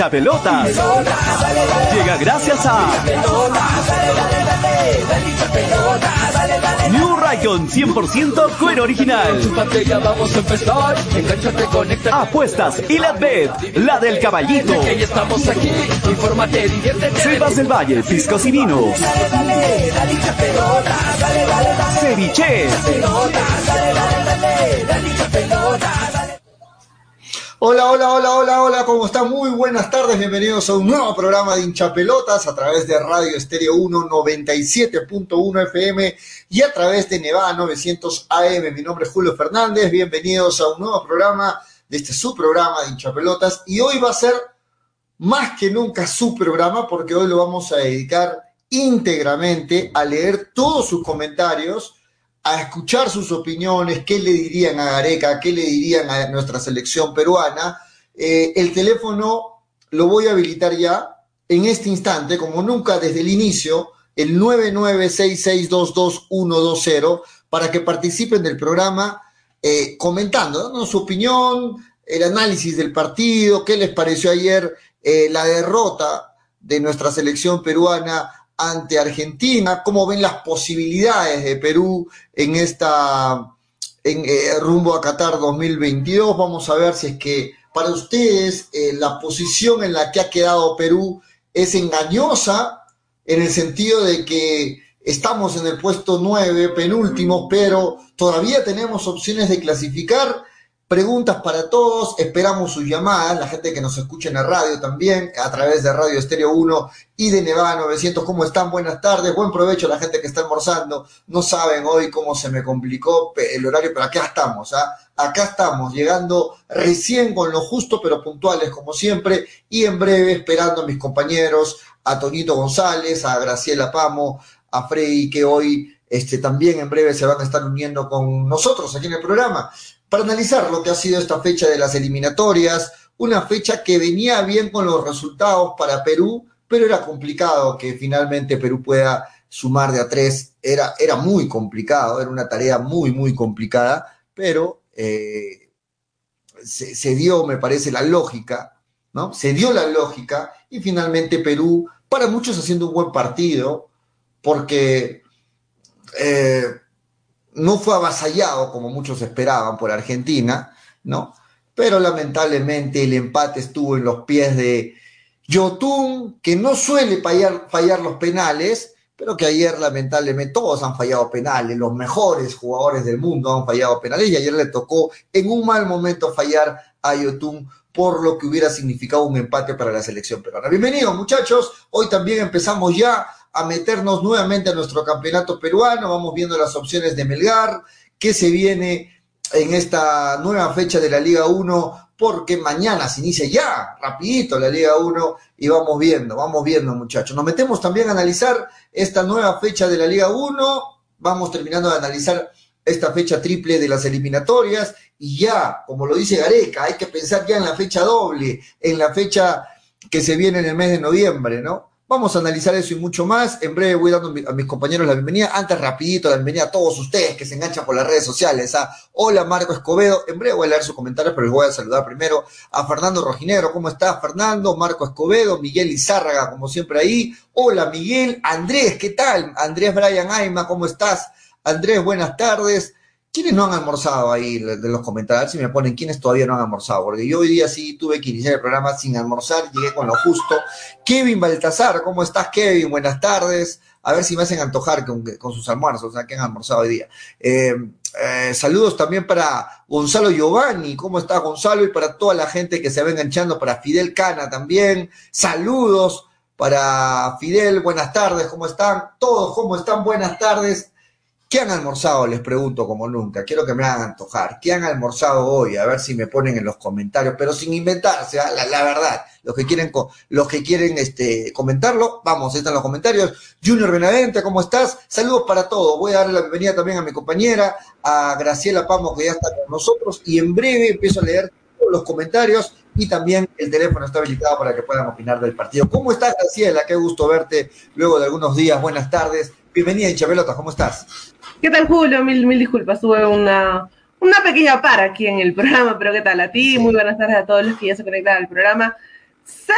hinchapelotas. Llega gracias a New Raycon 100% cuero original. Apuestas y la bet, la del caballito. Estamos. Selvas del Valle, piscos y vinos. Ceviche. Hola, hola, hola, hola, hola, ¿cómo están? Muy buenas tardes, bienvenidos a un nuevo programa de hinchapelotas a través de Radio Estéreo 1 97.1 FM y a través de Nevada 900 AM. Mi nombre es Julio Fernández, bienvenidos a un nuevo programa de este su programa de hinchapelotas y hoy va a ser más que nunca su programa porque hoy lo vamos a dedicar íntegramente a leer todos sus comentarios a escuchar sus opiniones, qué le dirían a Gareca, qué le dirían a nuestra selección peruana. Eh, el teléfono lo voy a habilitar ya en este instante, como nunca desde el inicio, el 996622120, para que participen del programa eh, comentando, dando su opinión, el análisis del partido, qué les pareció ayer eh, la derrota de nuestra selección peruana ante Argentina, cómo ven las posibilidades de Perú en esta en, eh, rumbo a Qatar 2022. Vamos a ver si es que para ustedes eh, la posición en la que ha quedado Perú es engañosa en el sentido de que estamos en el puesto 9, penúltimo, pero todavía tenemos opciones de clasificar Preguntas para todos, esperamos sus llamadas, la gente que nos escucha en la radio también, a través de Radio Estéreo 1 y de Nevada 900. ¿Cómo están? Buenas tardes, buen provecho a la gente que está almorzando. No saben hoy cómo se me complicó el horario, pero acá estamos, ¿ah? Acá estamos, llegando recién con lo justo, pero puntuales como siempre, y en breve esperando a mis compañeros, a Toñito González, a Graciela Pamo, a Frey, que hoy este, también en breve se van a estar uniendo con nosotros aquí en el programa para analizar lo que ha sido esta fecha de las eliminatorias, una fecha que venía bien con los resultados para Perú, pero era complicado que finalmente Perú pueda sumar de a tres, era, era muy complicado, era una tarea muy, muy complicada, pero eh, se, dio, me parece, la lógica, ¿no? Se dio la lógica y finalmente Perú, para muchos haciendo un buen partido, porque eh, no fue avasallado como muchos esperaban por Argentina, ¿no? Pero lamentablemente el empate estuvo en los pies de Yotun, que no suele fallar, fallar los penales, pero que ayer lamentablemente todos han fallado penales, los mejores jugadores del mundo han fallado penales y ayer le tocó en un mal momento fallar a Yotun por lo que hubiera significado un empate para la selección peruana. Bienvenidos muchachos, hoy también empezamos ya a meternos nuevamente a nuestro campeonato peruano, vamos viendo las opciones de Melgar, qué se viene en esta nueva fecha de la Liga 1, porque mañana se inicia ya, rapidito la Liga 1, y vamos viendo, vamos viendo muchachos. Nos metemos también a analizar esta nueva fecha de la Liga 1, vamos terminando de analizar esta fecha triple de las eliminatorias, y ya, como lo dice Gareca, hay que pensar ya en la fecha doble, en la fecha que se viene en el mes de noviembre, ¿no? Vamos a analizar eso y mucho más. En breve voy dando a mis compañeros la bienvenida. Antes, rapidito, la bienvenida a todos ustedes que se enganchan por las redes sociales. A Hola Marco Escobedo. En breve voy a leer sus comentarios, pero les voy a saludar primero a Fernando Rojinegro. ¿Cómo estás, Fernando? Marco Escobedo, Miguel Izárraga, como siempre ahí. Hola, Miguel. Andrés, ¿qué tal? Andrés Brian Aima, ¿cómo estás? Andrés, buenas tardes. ¿Quiénes no han almorzado ahí de los comentarios? Si me ponen quiénes todavía no han almorzado, porque yo hoy día sí tuve que iniciar el programa sin almorzar, llegué con lo justo. Kevin Baltasar, ¿cómo estás, Kevin? Buenas tardes. A ver si me hacen antojar con, con sus almuerzos, o sea, que han almorzado hoy día. Eh, eh, saludos también para Gonzalo Giovanni, ¿cómo está Gonzalo? Y para toda la gente que se va enganchando, para Fidel Cana también. Saludos para Fidel, buenas tardes, ¿cómo están? Todos, ¿cómo están? Buenas tardes. ¿Qué han almorzado? Les pregunto como nunca. Quiero que me hagan antojar. ¿Qué han almorzado hoy? A ver si me ponen en los comentarios, pero sin inventarse, ¿ah? la, verdad. Los que quieren, los que quieren este, comentarlo, vamos, están los comentarios. Junior Benavente, ¿cómo estás? Saludos para todos. Voy a darle la bienvenida también a mi compañera, a Graciela Pamo, que ya está con nosotros, y en breve empiezo a leer todos los comentarios y también el teléfono está habilitado para que puedan opinar del partido. ¿Cómo estás, Graciela? Qué gusto verte luego de algunos días. Buenas tardes. Bienvenida, Chabelota, ¿cómo estás? ¿Qué tal, Julio? Mil, mil disculpas, tuve una, una pequeña para aquí en el programa, pero ¿qué tal a ti? Muy buenas tardes a todos los que ya se conectan al programa. Sí,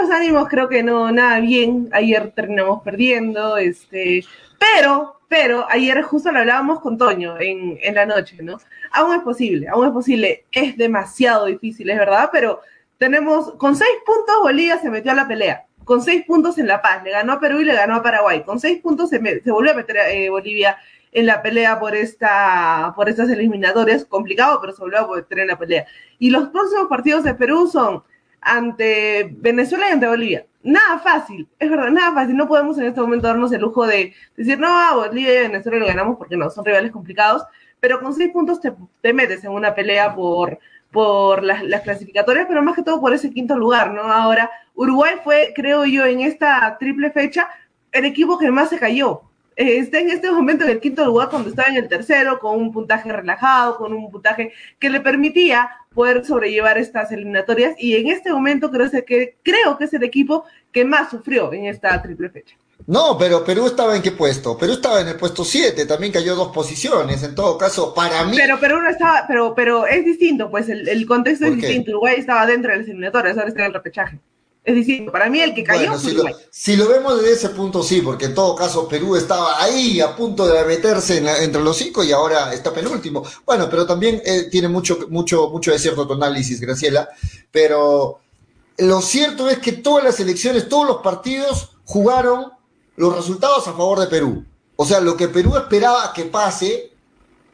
los ánimos creo que no, nada bien. Ayer terminamos perdiendo, este, pero, pero ayer justo lo hablábamos con Toño en, en la noche, ¿no? Aún es posible, aún es posible. Es demasiado difícil, es verdad, pero tenemos, con seis puntos Bolivia se metió a la pelea. Con seis puntos en La Paz, le ganó a Perú y le ganó a Paraguay. Con seis puntos se, se volvió a meter eh, Bolivia en la pelea por esta por estas eliminatorias. Complicado, pero volvió a meter en la pelea. Y los próximos partidos de Perú son ante Venezuela y ante Bolivia. Nada fácil, es verdad, nada fácil. No podemos en este momento darnos el lujo de decir, no, a Bolivia y Venezuela lo ganamos porque no, son rivales complicados, pero con seis puntos te, te metes en una pelea por, por las, las, clasificatorias, pero más que todo por ese quinto lugar, ¿no? Ahora, Uruguay fue, creo yo, en esta triple fecha, el equipo que más se cayó. Eh, está en este momento en el quinto lugar cuando estaba en el tercero, con un puntaje relajado, con un puntaje que le permitía poder sobrellevar estas eliminatorias, y en este momento creo que, creo que es el equipo que más sufrió en esta triple fecha. No, pero Perú estaba en qué puesto? Perú estaba en el puesto 7, también cayó dos posiciones, en todo caso, para mí. Pero Perú no estaba, pero, pero es distinto, pues el, el contexto es distinto. Uruguay estaba dentro de las eliminatorias, ahora está en el repechaje. Es distinto. Para mí el que cayó bueno, fue si, lo, si lo vemos desde ese punto, sí, porque en todo caso Perú estaba ahí a punto de meterse en la, entre los cinco y ahora está penúltimo. Bueno, pero también eh, tiene mucho, mucho, mucho de cierto tu análisis, Graciela. Pero lo cierto es que todas las elecciones, todos los partidos jugaron los resultados a favor de Perú. O sea, lo que Perú esperaba que pase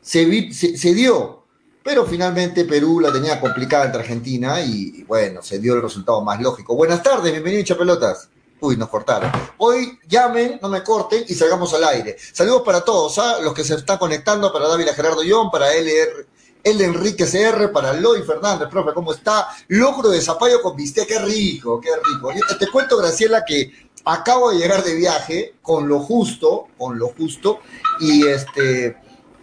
se, vi, se, se, dio. Pero finalmente Perú la tenía complicada entre Argentina y, bueno, se dio el resultado más lógico. Buenas tardes, bienvenido Chapelotas. Uy, nos cortaron. Hoy llamen, no me corten y salgamos al aire. Saludos para todos, ¿ah? los que se están conectando, para Dávila Gerardo Young, para LR, el Enrique CR, para Loy Fernández, profe, ¿cómo está? Locro de zapallo con bistec, qué rico, qué rico. Te cuento, Graciela, que acabo de llegar de viaje con lo justo, con lo justo, y este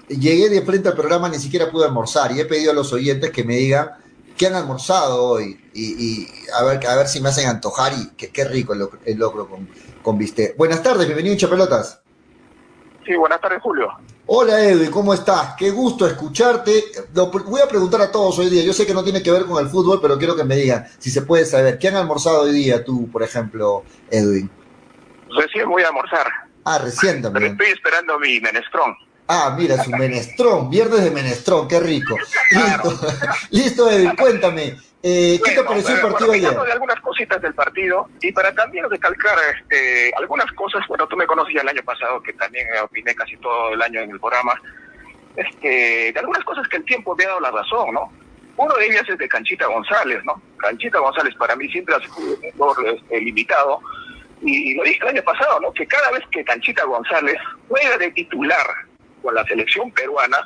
llegué de frente al programa, ni siquiera pude almorzar, y he pedido a los oyentes que me digan qué han almorzado hoy, y, y a, ver, a ver si me hacen antojar, y qué rico el, el locro con, con bistec. Buenas tardes, bienvenido Chapelotas. Sí, buenas tardes, Julio. Hola Edwin, ¿cómo estás? Qué gusto escucharte. Lo voy a preguntar a todos hoy día. Yo sé que no tiene que ver con el fútbol, pero quiero que me digan si se puede saber. ¿Qué han almorzado hoy día tú, por ejemplo, Edwin? Recién voy a almorzar. Ah, recién también. Pero estoy esperando mi menestrón. Ah, mira, su menestrón. Viernes de menestrón, qué rico. Claro. Listo, listo, Edwin, cuéntame. Eh, ¿Qué bueno, te pareció el partido bueno, ayer? de algunas cositas del partido y para también recalcar este, algunas cosas, bueno, tú me conoces ya el año pasado, que también opiné casi todo el año en el programa, este, de algunas cosas que el tiempo me ha dado la razón, ¿no? Uno de ellas es de Canchita González, ¿no? Canchita González para mí siempre ha sido un jugador este, limitado y, y lo dije el año pasado, ¿no? Que cada vez que Canchita González juega de titular con la selección peruana,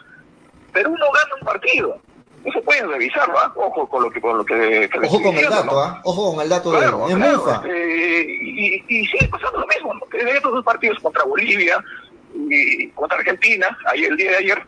Perú no gana un partido eso pueden revisarlo, ¿eh? ojo con lo que con lo que, que ojo con el dato, ¿no? ojo con el dato claro, de claro, eh, y, y, sigue pasando lo mismo, ¿no? en estos dos partidos contra Bolivia y contra Argentina, ahí el día de ayer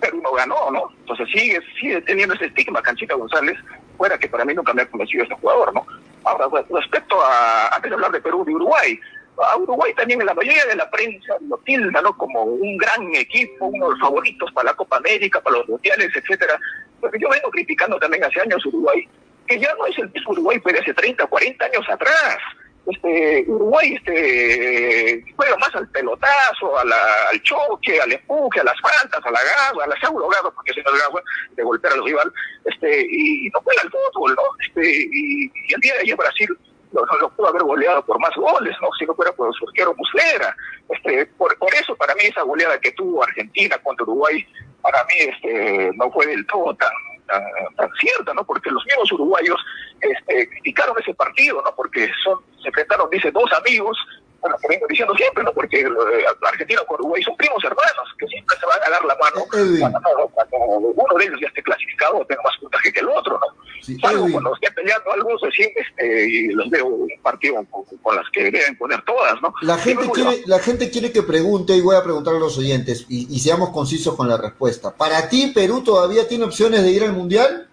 Perú no ganó, ¿no? Entonces sigue, sigue teniendo ese estigma Canchita González, fuera que para mí nunca me ha convencido este jugador, ¿no? Ahora, respecto a, antes de hablar de Perú, de Uruguay, a Uruguay también en la mayoría de la prensa lo tilda ¿no? como un gran equipo, uno de los favoritos para la Copa América, para los mundiales, etcétera. Porque yo vengo criticando también hace años Uruguay, que ya no es el mismo Uruguay pues, de hace 30, 40 años atrás. Este, Uruguay este, juega más al pelotazo, al choque, al empuje, a las faltas, a la garra, a la garra, porque si no es garra, de golpear al rival, este, y, y no juega al fútbol, ¿no? Este, y, y el día de ayer Brasil no, lo pudo haber goleado por más goles, ¿no? Si no fuera por su arquero Muslera. Este, por, por eso, para mí, esa goleada que tuvo Argentina contra Uruguay, para mí este, no fue del todo tan, tan, tan cierta, ¿no? Porque los mismos uruguayos este, criticaron ese partido, ¿no? Porque son, se enfrentaron, dice, dos amigos, bueno, que vengo diciendo siempre, ¿no? Porque eh, Argentina con Uruguay son primos hermanos, que siempre se van a dar la mano cuando, cuando uno de ellos ya esté clasificado o tenga más puntaje que el otro, ¿no? Sí, Salvo cuando esté peleando algo, recién este, y los veo un partido con, con, las que deben poner todas, ¿no? La gente, quiere, la gente quiere que pregunte, y voy a preguntar a los oyentes, y, y seamos concisos con la respuesta. ¿Para ti Perú todavía tiene opciones de ir al Mundial?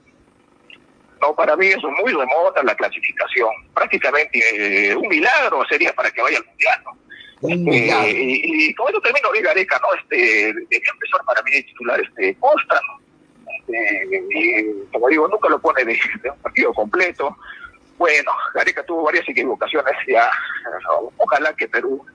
No, para mí eso es muy remota la clasificación. Prácticamente eh, un milagro sería para que vaya al mundial, Eh, y, y con eso termino Liga Areca, ¿no? Este, debería empezar para mí titular este Costa, ¿no? Este, y, como digo, nunca lo pone de, de un partido completo. bueno, Gareca tuvo varias equivocaciones ya. Ojalá que Perú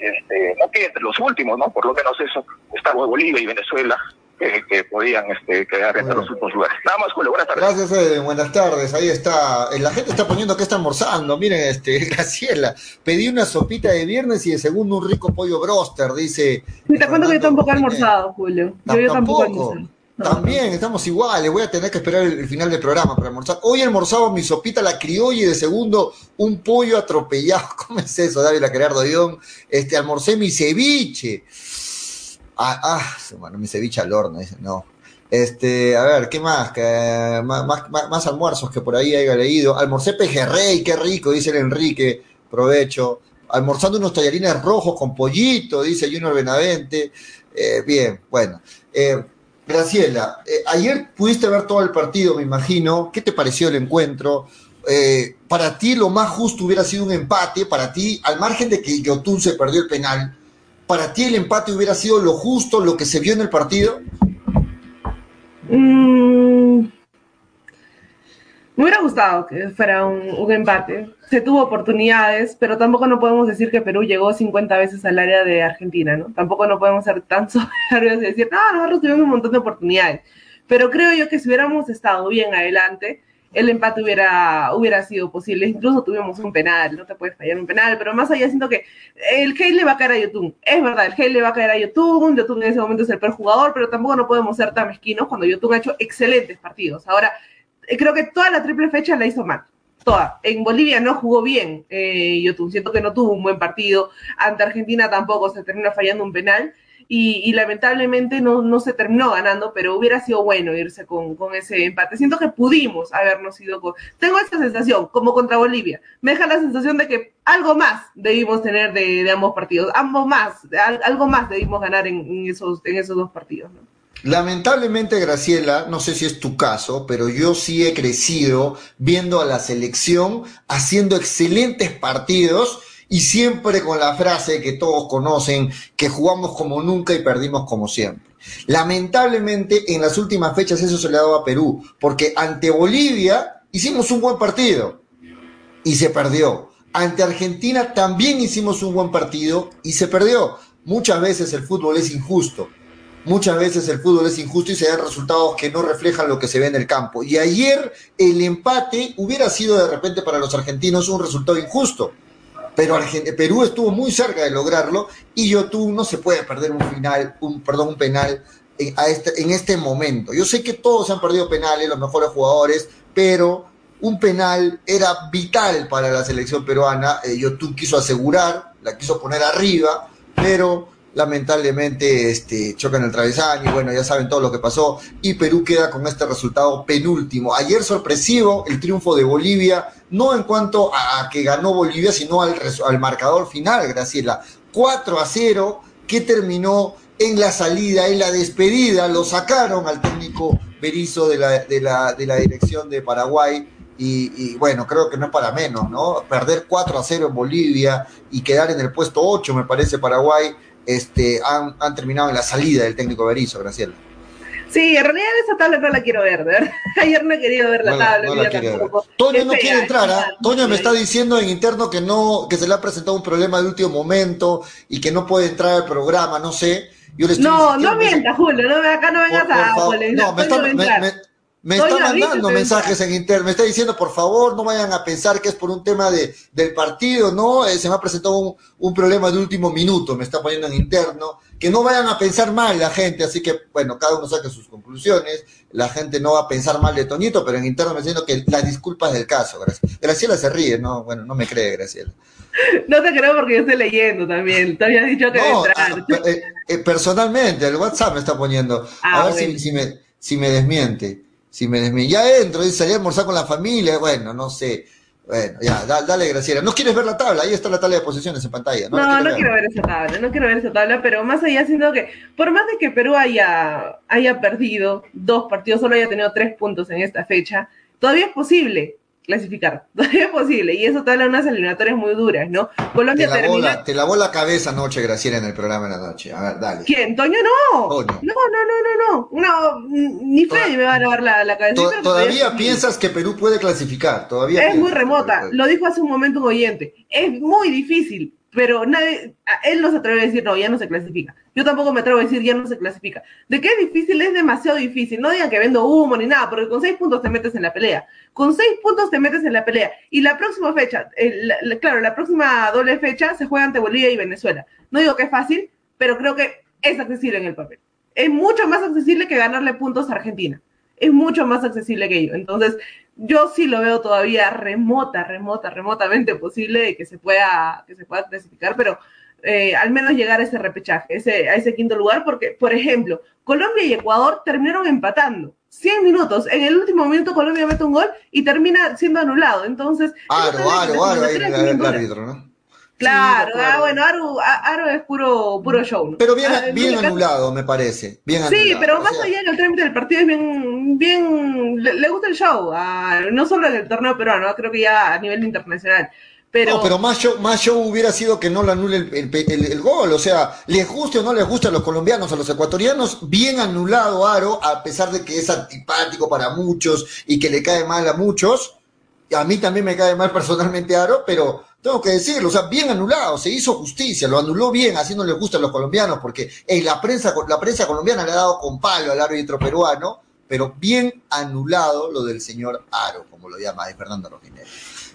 este, no quede entre los últimos, ¿no? Por lo menos eso. Está Bolivia y Venezuela que, podían este, quedar entre los últimos lugares. Nada más, Julio, buenas tardes. Gracias, Eden, buenas tardes. Ahí está. Eh, la gente está poniendo que está almorzando. Miren, este, Graciela, pedí una sopita de viernes y de segundo un rico pollo broster, dice. te cuento que yo tampoco he almorzado, Julio. Yo, tampoco. También estamos iguales, voy a tener que esperar el, final del programa para almorzar. Hoy almorzaba mi sopita la criolla y de segundo un pollo atropellado. ¿Cómo es eso, David Gerardo Dion? Este, almorcé mi ceviche. Ah, ah, bueno, mi ceviche al horno, dice, no. Este, a ver, ¿qué más? Más, almuerzos que por ahí haya leído. Almorcé pejerrey, qué rico, dice el Enrique, provecho. Almorzando unos tallarines rojos con pollito, dice Junior Benavente. Eh, bien, bueno. Eh, Graciela, eh, ayer pudiste ver todo el partido, me imagino. ¿Qué te pareció el encuentro? para ti lo más justo hubiera sido un empate, para ti, al margen de que Yotun se perdió el penal, ¿Para ti el empate hubiera sido lo justo, lo que se vio en el partido? Mm, me hubiera gustado que fuera un, empate. Se tuvo oportunidades, pero tampoco no podemos decir que Perú llegó 50 veces al área de Argentina, ¿no? Tampoco no podemos ser tan soberbios y decir, no, nosotros tuvimos un montón de oportunidades. Pero creo yo que si hubiéramos estado bien adelante, el empate hubiera, hubiera sido posible. Incluso tuvimos un penal, no te puedes fallar un penal, pero más allá siento que el hate le va a caer a YouTube. Es verdad, el hate le va a caer a YouTube, YouTube en ese momento es el peor jugador, pero tampoco no podemos ser tan mezquinos cuando YouTube ha hecho excelentes partidos. Ahora, eh, creo que toda la triple fecha la hizo mal. Toda. En Bolivia no jugó bien eh, YouTube, siento que no tuvo un buen partido. Ante Argentina tampoco se termina fallando un penal y, lamentablemente no, no, se terminó ganando, pero hubiera sido bueno irse con, con, ese empate. Siento que pudimos habernos ido con... Tengo esta sensación, como contra Bolivia, me deja la sensación de que algo más debimos tener de, de ambos partidos, ambos más, algo más debimos ganar en, esos, en esos dos partidos. Lamentablemente, Graciela, no sé si es tu caso, pero yo sí he crecido viendo a la selección haciendo excelentes partidos y siempre con la frase que todos conocen, que jugamos como nunca y perdimos como siempre. Lamentablemente en las últimas fechas eso se le ha dado a Perú, porque ante Bolivia hicimos un buen partido y se perdió. Ante Argentina también hicimos un buen partido y se perdió. Muchas veces el fútbol es injusto. Muchas veces el fútbol es injusto y se dan resultados que no reflejan lo que se ve en el campo. Y ayer el empate hubiera sido de repente para los argentinos un resultado injusto pero Perú estuvo muy cerca de lograrlo y YouTube no se puede perder un final, un, perdón, un penal en, este, en este momento. Yo sé que todos han perdido penales, los mejores jugadores, pero un penal era vital para la selección peruana. Eh, YouTube quiso asegurar, la quiso poner arriba, pero lamentablemente este, chocan el travesaño y bueno, ya saben todo lo que pasó y Perú queda con este resultado penúltimo. Ayer sorpresivo el triunfo de Bolivia, no en cuanto a, que ganó Bolivia, sino al, al marcador final, Graciela. 4 a 0, que terminó en la salida, en la despedida, lo sacaron al técnico Berizo de la, de la, de la dirección de Paraguay. Y, y, bueno, creo que no es para menos, ¿no? Perder 4 a 0 en Bolivia y quedar en el puesto 8, me parece, Paraguay, este, han, han terminado en la salida del técnico Berizzo, Graciela. Sí, en realidad esa tabla no la quiero ver, ¿verdad? Ayer no he querido ver la tabla. No Toño no quiere entrar, ¿ah? Toño me está diciendo en interno que no, que se le ha presentado un problema de último momento y que no puede entrar al programa, no sé. Yo le estoy no, no mientas, Julio, no, acá no vengas a... no, me está, me, me está mandando mensajes en internet, me está diciendo, por favor, no vayan a pensar que es por un tema de, del partido, ¿no? Eh, se me ha presentado un, un, problema de último minuto, me está poniendo en interno, que no vayan a pensar mal la gente, así que, bueno, cada uno saque sus conclusiones, la gente no va a pensar mal de Toñito, pero en interno me está diciendo que las disculpas del caso, Graciela. Graciela se ríe, ¿no? Bueno, no me cree, Graciela. No te creo porque yo estoy leyendo también, te había dicho que no, entrar. Ah, eh, eh, personalmente, el WhatsApp me está poniendo, a ah, ver si, si, me, si me desmiente si me ya entro, y salí a almorzar con la familia, bueno, no sé. Bueno, ya, dale, Graciela. ¿No quieres ver la tabla? Ahí está la tabla de posiciones en pantalla. No, no, no quiero ver esa tabla, no quiero ver esa tabla, pero más allá siento que, por más de que Perú haya, haya perdido dos partidos, solo haya tenido tres puntos en esta fecha, todavía es posible. Clasificar. Todavía es posible. Y eso te habla de unas eliminatorias muy duras, ¿no? Colombia Te lavó, termina. la, te lavó la cabeza anoche, Graciela, en el programa de la noche. A ver, dale. ¿Quién? ¿Toño? No. Toño. No, no, no, no, no. Ni Freddy me va a lavar la, la cabeza. To- todavía piensas que Perú puede clasificar, todavía Es muy remota. Lo dijo hace un momento un oyente. Es muy difícil, pero nadie, él no se atreve a decir, no, ya no se clasifica. Yo tampoco me atrevo a decir, ya no se clasifica. De que es difícil, es demasiado difícil. No digan que vendo humo ni nada, porque con seis puntos te metes en la pelea. Con seis puntos te metes en la pelea. Y la próxima fecha, la- la- claro, la próxima doble fecha se juega ante Bolivia y Venezuela. No digo que es fácil, pero creo que es accesible en el papel. Es mucho más accesible que ganarle puntos a Argentina. Es mucho más accesible que ello. Entonces, yo sí lo veo todavía remota, remota, remotamente posible de que se pueda, que se pueda clasificar, pero eh, al menos llegar a ese repechaje, ese, a ese quinto lugar, porque, por ejemplo, Colombia y Ecuador terminaron empatando. 100 minutos, en el último minuto Colombia mete un gol y termina siendo anulado. Entonces, Aro, también aro, aro, ahí el, árbitro, ¿no? Claro, Sí, ah, bueno, Aro, a- Aro es puro, puro show. ¿no? Pero bien, Ah, en bien caso- anulado, me parece. Bien Sí, anulado. pero O más sea, allá del trámite del partido es bien, bien, le, gusta el show, ah, no solo el torneo peruano, creo que ya a nivel internacional. Pero, pero más show, más show hubiera sido que no le anule el, el- el- el gol. O sea, les guste o no les guste a los colombianos, a los ecuatorianos, bien anulado Aro, a pesar de que es antipático para muchos y que le cae mal a muchos. A mí también me cae mal personalmente Aro, pero tengo que decirlo, o sea, bien anulado, se hizo justicia, lo anuló bien, así no les gusta a los colombianos, porque ey, la prensa, la prensa colombiana le ha dado con palo al árbitro peruano, pero bien anulado lo del señor Aro, como lo llama, Fernando Rojinero.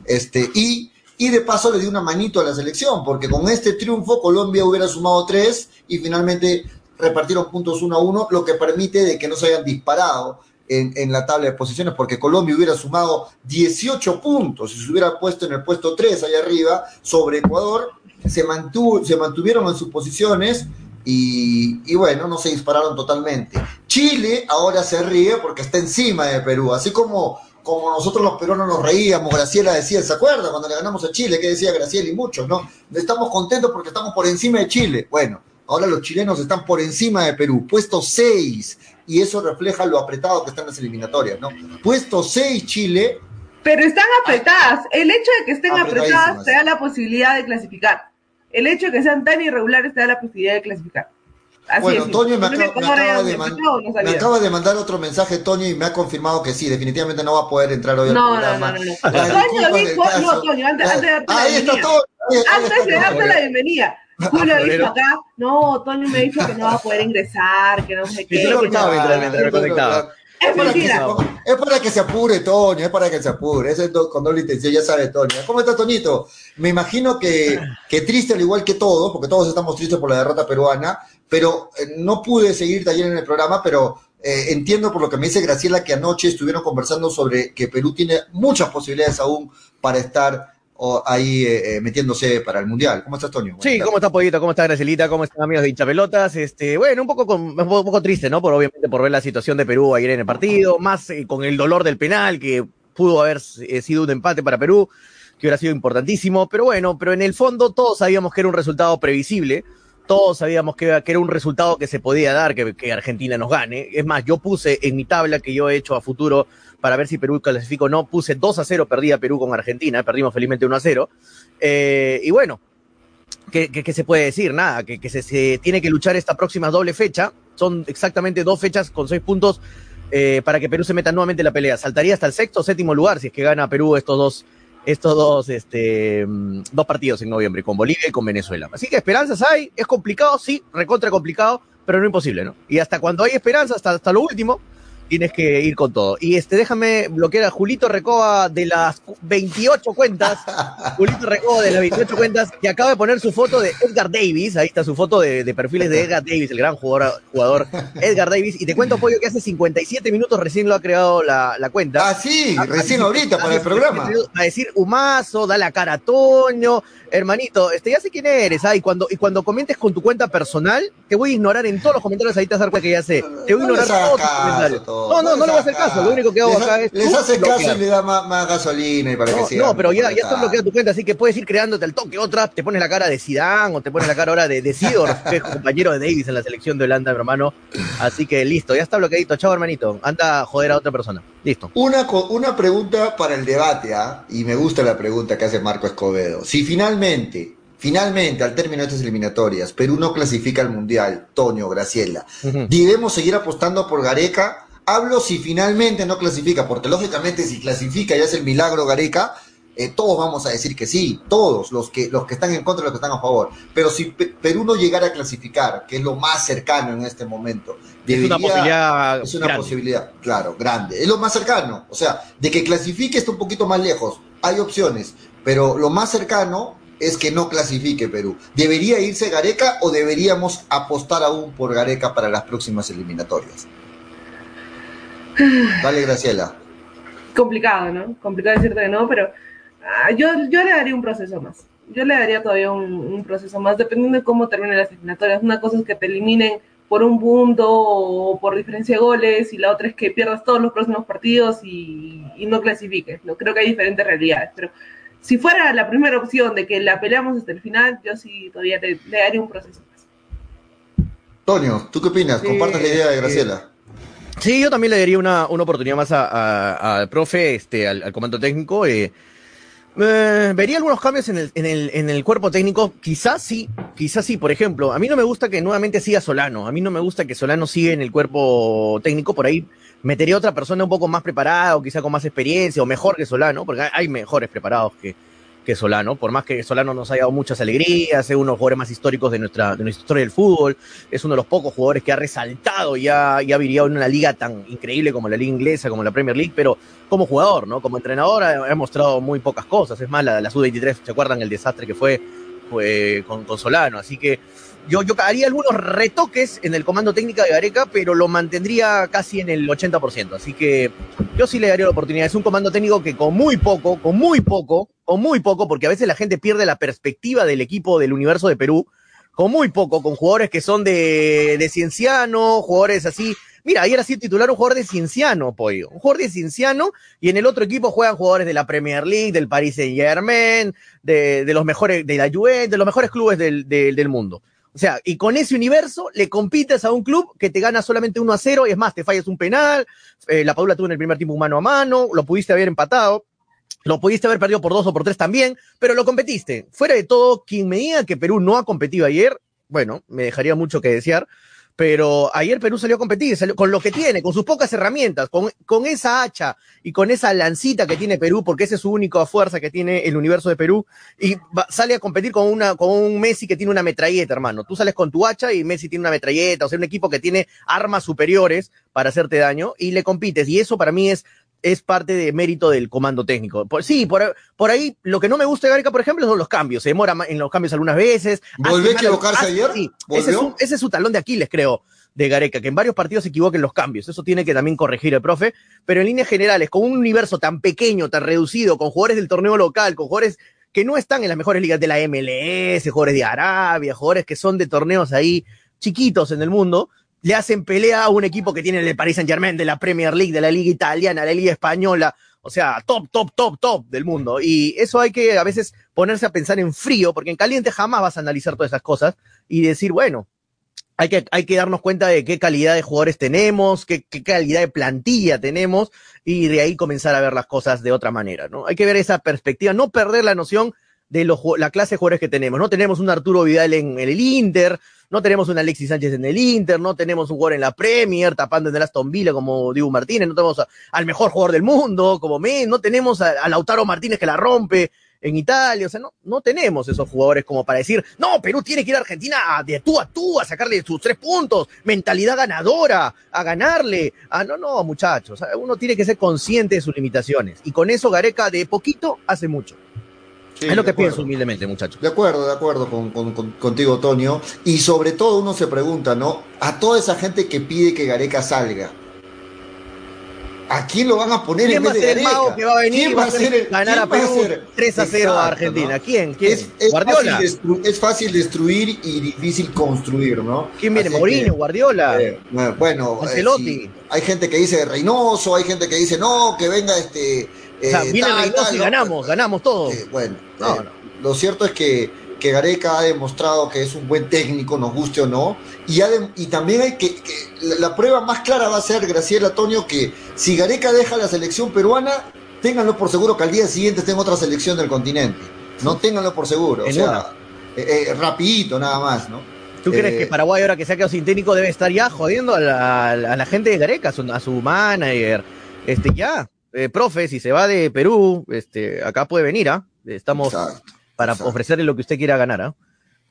Este, y, y de paso le dio una manito a la selección, porque con este triunfo Colombia hubiera sumado tres y finalmente repartieron puntos uno a uno, lo que permite de que no se hayan disparado en, en la tabla de posiciones, porque Colombia hubiera sumado 18 puntos y se hubiera puesto en el puesto 3 allá arriba sobre Ecuador, se, mantuvo, se mantuvieron en sus posiciones y, y bueno, no se dispararon totalmente. Chile ahora se ríe porque está encima de Perú, así como, como nosotros los peruanos nos reíamos, Graciela decía, ¿se acuerda? Cuando le ganamos a Chile, ¿qué decía Graciela y muchos, no? Estamos contentos porque estamos por encima de Chile. Bueno, ahora los chilenos están por encima de Perú, puesto 6, y eso refleja lo apretado que están las eliminatorias, ¿no? Puesto 6 Chile, pero están apretadas. El hecho de que estén apretadas te da la posibilidad de clasificar. El hecho de que sean tan irregulares te da la posibilidad de clasificar. Así Bueno, es. Toño me, acaba, me acaba de man- no me acaba de mandar otro mensaje, Toño, y me ha confirmado que sí, definitivamente no va a poder entrar hoy al No, no, programa. no, no, no. Toño dijo- no. Toño, antes- antes de darte la Ahí está bienvenida. Ahí- ahí Antes está de darte la bienvenida, Julio dijo acá, no, Toño me dijo que no va a poder ingresar, que no sé qué. escuchaba mientras- mientras me conectaba. Es para, que se, es para que se apure, Toño, es para que se apure. Eso es con doble intención, ya sabe, Toño. ¿Cómo está, Toñito? Me imagino que, que triste, al igual que todos, porque todos estamos tristes por la derrota peruana, pero eh, no pude seguirte ayer en el programa, pero eh, entiendo por lo que me dice Graciela que anoche estuvieron conversando sobre que Perú tiene muchas posibilidades aún para estar o, ahí eh, eh, metiéndose para el Mundial. ¿Cómo estás, Toño? Sí, ¿cómo está Pollito? ¿Cómo está Gracelita? ¿Cómo están amigos de hinchapelotas? Este, bueno, un poco, con, un poco un poco triste, ¿no? Por obviamente por ver la situación de Perú ayer en el partido, más eh, con el dolor del penal que pudo haber eh, sido un empate para Perú, que hubiera sido importantísimo, pero bueno, pero en el fondo todos sabíamos que era un resultado previsible, todos sabíamos que, que era un resultado que se podía dar, que, que Argentina nos gane. Es más, yo puse en mi tabla que yo he hecho a futuro para ver si Perú clasifica o no, puse 2 a 0, perdía Perú con Argentina, perdimos felizmente 1 a 0. Eh, y bueno, ¿qué, qué, se puede decir? Nada, que, que se, se tiene que luchar esta próxima doble fecha. Son exactamente dos fechas con seis puntos eh, para que Perú se meta nuevamente en la pelea. Saltaría hasta el sexto o séptimo lugar si es que gana Perú estos dos, estos dos, este, mm, dos partidos en noviembre, con Bolivia y con Venezuela. Así que esperanzas hay, es complicado, sí, recontra complicado, pero no imposible, ¿no? Y hasta cuando hay esperanza, hasta, hasta lo último, tienes que ir con todo. Y este, déjame bloquear a Julito Recoba de las 28 cuentas, Julito Recoba de las 28 cuentas, que acaba de poner su foto de Edgar Davis, ahí está su foto de, de perfiles de Edgar Davis, el gran jugador, jugador Edgar Davis, y te cuento, Pollo, que hace 57 minutos recién lo ha creado la, la cuenta. Ah, sí, recién ah, ahorita para el programa. 57 minutos A decir Humazo, da la cara a Toño, hermanito, este, ya sé quién eres, ah, y cuando, y cuando comentes con tu cuenta personal, te voy a ignorar en todos los comentarios, ahí te vas a dar cuenta que ya sé, te voy a No ignorar hagas todos tus comentarios. No, no, no le voy a hacer caso. Lo único que hago les, acá es. Les tú hace caso y le da más, más gasolina y para que No, sigan no, pero ya, ya está bloqueada tu cuenta, así que puedes ir creándote al toque otra, te pones la cara de Zidane o te pones la cara ahora de, de Sidor, que es compañero de Davis en la selección de Holanda, mi hermano. Así que listo, ya está bloqueadito. Chao, hermanito. Anda a joder a otra persona. Listo. Una, una pregunta para el debate, ¿ah? y me gusta la pregunta que hace Marco Escobedo. Si finalmente, finalmente, al término de estas eliminatorias, Perú no clasifica al Mundial, Toño, Graciela, Ujú. ¿debemos seguir apostando por Gareca? Hablo si finalmente no clasifica, porque lógicamente si clasifica y hace el milagro Gareca, eh, todos vamos a decir que sí, todos los que, los que están en contra y los que están a favor. Pero si Pe- Perú no llegara a clasificar, que es lo más cercano en este momento, Es una debería- posibilidad. es una grande. posibilidad, claro, grande. Es lo más cercano. O sea, de que clasifique está un poquito más lejos. Hay opciones, pero lo más cercano es que no clasifique Perú. ¿Debería irse Gareca o deberíamos apostar aún por Gareca para las próximas eliminatorias? Dale, Graciela. complicado, ¿no? Complicado decirte que no, pero ah, yo, yo le daría un proceso más. Yo le daría todavía un, un proceso más, dependiendo de cómo terminen las eliminatorias. Una cosa es que te eliminen por un punto o por diferencia de goles, y la otra es que pierdas todos los próximos partidos y, y no clasifiques. ¿no? Creo que hay diferentes realidades, pero si fuera la primera opción de que la peleamos hasta el final, yo sí todavía le, le daría un proceso más. Toño, ¿tú qué opinas? Sí, ¿Compartes la idea de Graciela? Sí, yo también le daría una, una oportunidad más al profe, este, al, comando técnico. eh. Eh, vería algunos cambios en el, en, el, en el cuerpo técnico. Quizás sí, quizás sí. Por ejemplo, a mí no me gusta que nuevamente siga Solano. A mí no me gusta que Solano siga en el cuerpo técnico. Por ahí metería otra persona un poco más preparada, o quizá con más experiencia, o mejor que Solano, porque hay mejores preparados que, que Solano. Por más que Solano nos haya dado muchas alegrías, es uno de los jugadores más históricos de nuestra, de nuestra historia del fútbol es uno de los pocos jugadores que ha resaltado y ha, y ha en una liga tan increíble como la liga inglesa, como la Premier League, pero como jugador, ¿no? Como entrenador ha, ha mostrado muy pocas cosas. Es más, la, la Sub-23, ¿se acuerdan el desastre que fue, fue con, con Solano? Así que yo, yo haría algunos retoques en el comando técnico de Gareca, pero lo mantendría casi en el 80%. Así que yo sí le daría la oportunidad. Es un comando técnico que con muy poco, con muy poco, con muy poco, porque a veces la gente pierde la perspectiva del equipo del universo de Perú, con muy poco, con jugadores que son de, de Cienciano, jugadores así. Mira, ayer ha sido titular un jugador de Cienciano, pollo. Un jugador de Cienciano, y en el otro equipo juegan jugadores de la Premier League, del Paris Saint Germain, de, los mejores, de la Juventus, de los mejores clubes del, del, del mundo. O sea, y con ese universo le compites a un club que te gana solamente 1 a 0, y es más, te fallas un penal, eh, la Padula tuvo en el primer tiempo mano a mano, lo pudiste haber empatado, lo pudiste haber perdido por dos o por tres también, pero lo competiste. Fuera de todo, quien me diga que Perú no ha competido ayer, bueno, me dejaría mucho que desear, pero ayer Perú salió a competir, salió con lo que tiene, con sus pocas herramientas, con, con esa hacha y con esa lancita que tiene Perú, porque esa es su única fuerza que tiene el universo de Perú, y sale a competir con, una, con un Messi que tiene una metralleta, hermano. Tú sales con tu hacha y Messi tiene una metralleta, o sea, un equipo que tiene armas superiores para hacerte daño, y le compites, y eso para mí es es parte de mérito del comando técnico. Por, sí, por, por ahí lo que no me gusta de Gareca, por ejemplo, son los cambios. Se demora en los cambios algunas veces. ¿Volvió a equivocarse ayer? sí, ese, es su, ese es su talón de Aquiles, creo, de Gareca, que en varios partidos se equivoquen los cambios. Eso tiene que también corregir el profe. Pero en líneas generales, con un universo tan pequeño, tan reducido, con jugadores del torneo local, con jugadores que no están en las mejores ligas de la MLS, jugadores de Arabia, jugadores que son de torneos ahí chiquitos en el mundo, le hacen pelea a un equipo que tiene el Paris Saint Germain, de la Premier League, de la Liga Italiana, la Liga Española, o sea, top, top, top, top del mundo. Y eso hay que a veces ponerse a pensar en frío, porque en caliente jamás vas a analizar todas esas cosas y decir, bueno, hay que, hay que darnos cuenta de qué calidad de jugadores tenemos, qué, qué calidad de plantilla tenemos, y de ahí comenzar a ver las cosas de otra manera, ¿no? Hay que ver esa perspectiva, no perder la noción de los, la clase de jugadores que tenemos. No tenemos un Arturo Vidal en, el Inter, no tenemos un Alexis Sánchez en el Inter, no tenemos un jugador en la Premier tapando en el Aston Villa como Dibu Martínez, no tenemos al mejor jugador del mundo como Messi, no tenemos a Lautaro Martínez que la rompe en Italia, o sea, no, no tenemos esos jugadores como para decir, no, Perú tiene que ir a Argentina a- de tú a tú, a sacarle sus tres puntos, mentalidad ganadora, a ganarle. Ah, no, no, muchachos, uno tiene que ser consciente de sus limitaciones. Y con eso Gareca de poquito hace mucho. Sí, es lo que acuerdo. pienso humildemente, muchachos. De acuerdo, de acuerdo con, con- con- contigo, Tonio. Y sobre todo uno se pregunta, ¿no? A toda esa gente que pide que Gareca salga. ¿A quién lo van a poner ¿Quién en va a vez de ser el Gareca? mago que va a venir ¿Quién va a hacer el- ganar a Perú ser? 3 a 0 a Argentina? ¿no? ¿Quién? ¿Quién? Es, es ¿Guardiola? Fácil es fácil destruir y difícil construir, ¿no? ¿Quién viene? Mourinho, Guardiola. eh, bueno, eh, sí. hay gente que dice Reynoso, hay gente que dice no, que venga este. O sea, eh, viene tal, Reynoso tal, y ganamos, ganamos todo. Eh, bueno, No, eh, no. lo cierto es que, que Gareca ha demostrado que es un buen técnico, nos guste o no, y, de- y también hay que, que la, prueba más clara va a ser, Graciela Antonio, que si Gareca deja la selección peruana, ténganlo por seguro que al día siguiente esté en otra selección del continente, no ténganlo por seguro, o sea, eh, eh, rapidito nada más, ¿no? ¿Tú crees que Paraguay, ahora que se ha quedado sin técnico, debe estar ya jodiendo a la, a la gente de Gareca, a su, a su manager? Este, ya, eh, profe, si se va de Perú, este, acá puede venir, ¿ah? Estamos Exacto, para exacto. ofrecerle lo que usted quiera ganar, ¿ah?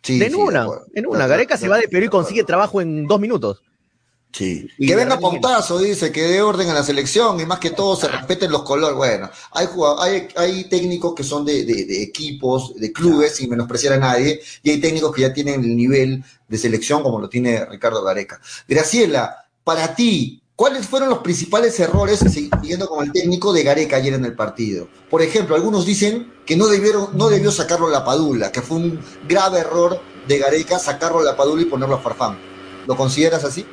sí, en sí, una, en una. Gareca se va de Perú y consigue trabajo en dos minutos. Sí. Y que venga Pautazo, dice, que dé orden a la selección y más que todo se respeten los colores. Bueno, hay, hay, hay técnicos que son de, de- de equipos, de clubes, sin menospreciar a nadie, y hay técnicos que ya tienen el nivel de selección como lo tiene Ricardo Gareca. Graciela, para ti, ¿cuáles fueron los principales errores, siguiendo con el técnico de Gareca ayer en el partido? Por ejemplo, algunos dicen que no, debieron, no debió sacarlo la Padula, que fue un grave error de Gareca sacarlo la Padula y ponerlo a Farfán. ¿Lo consideras así?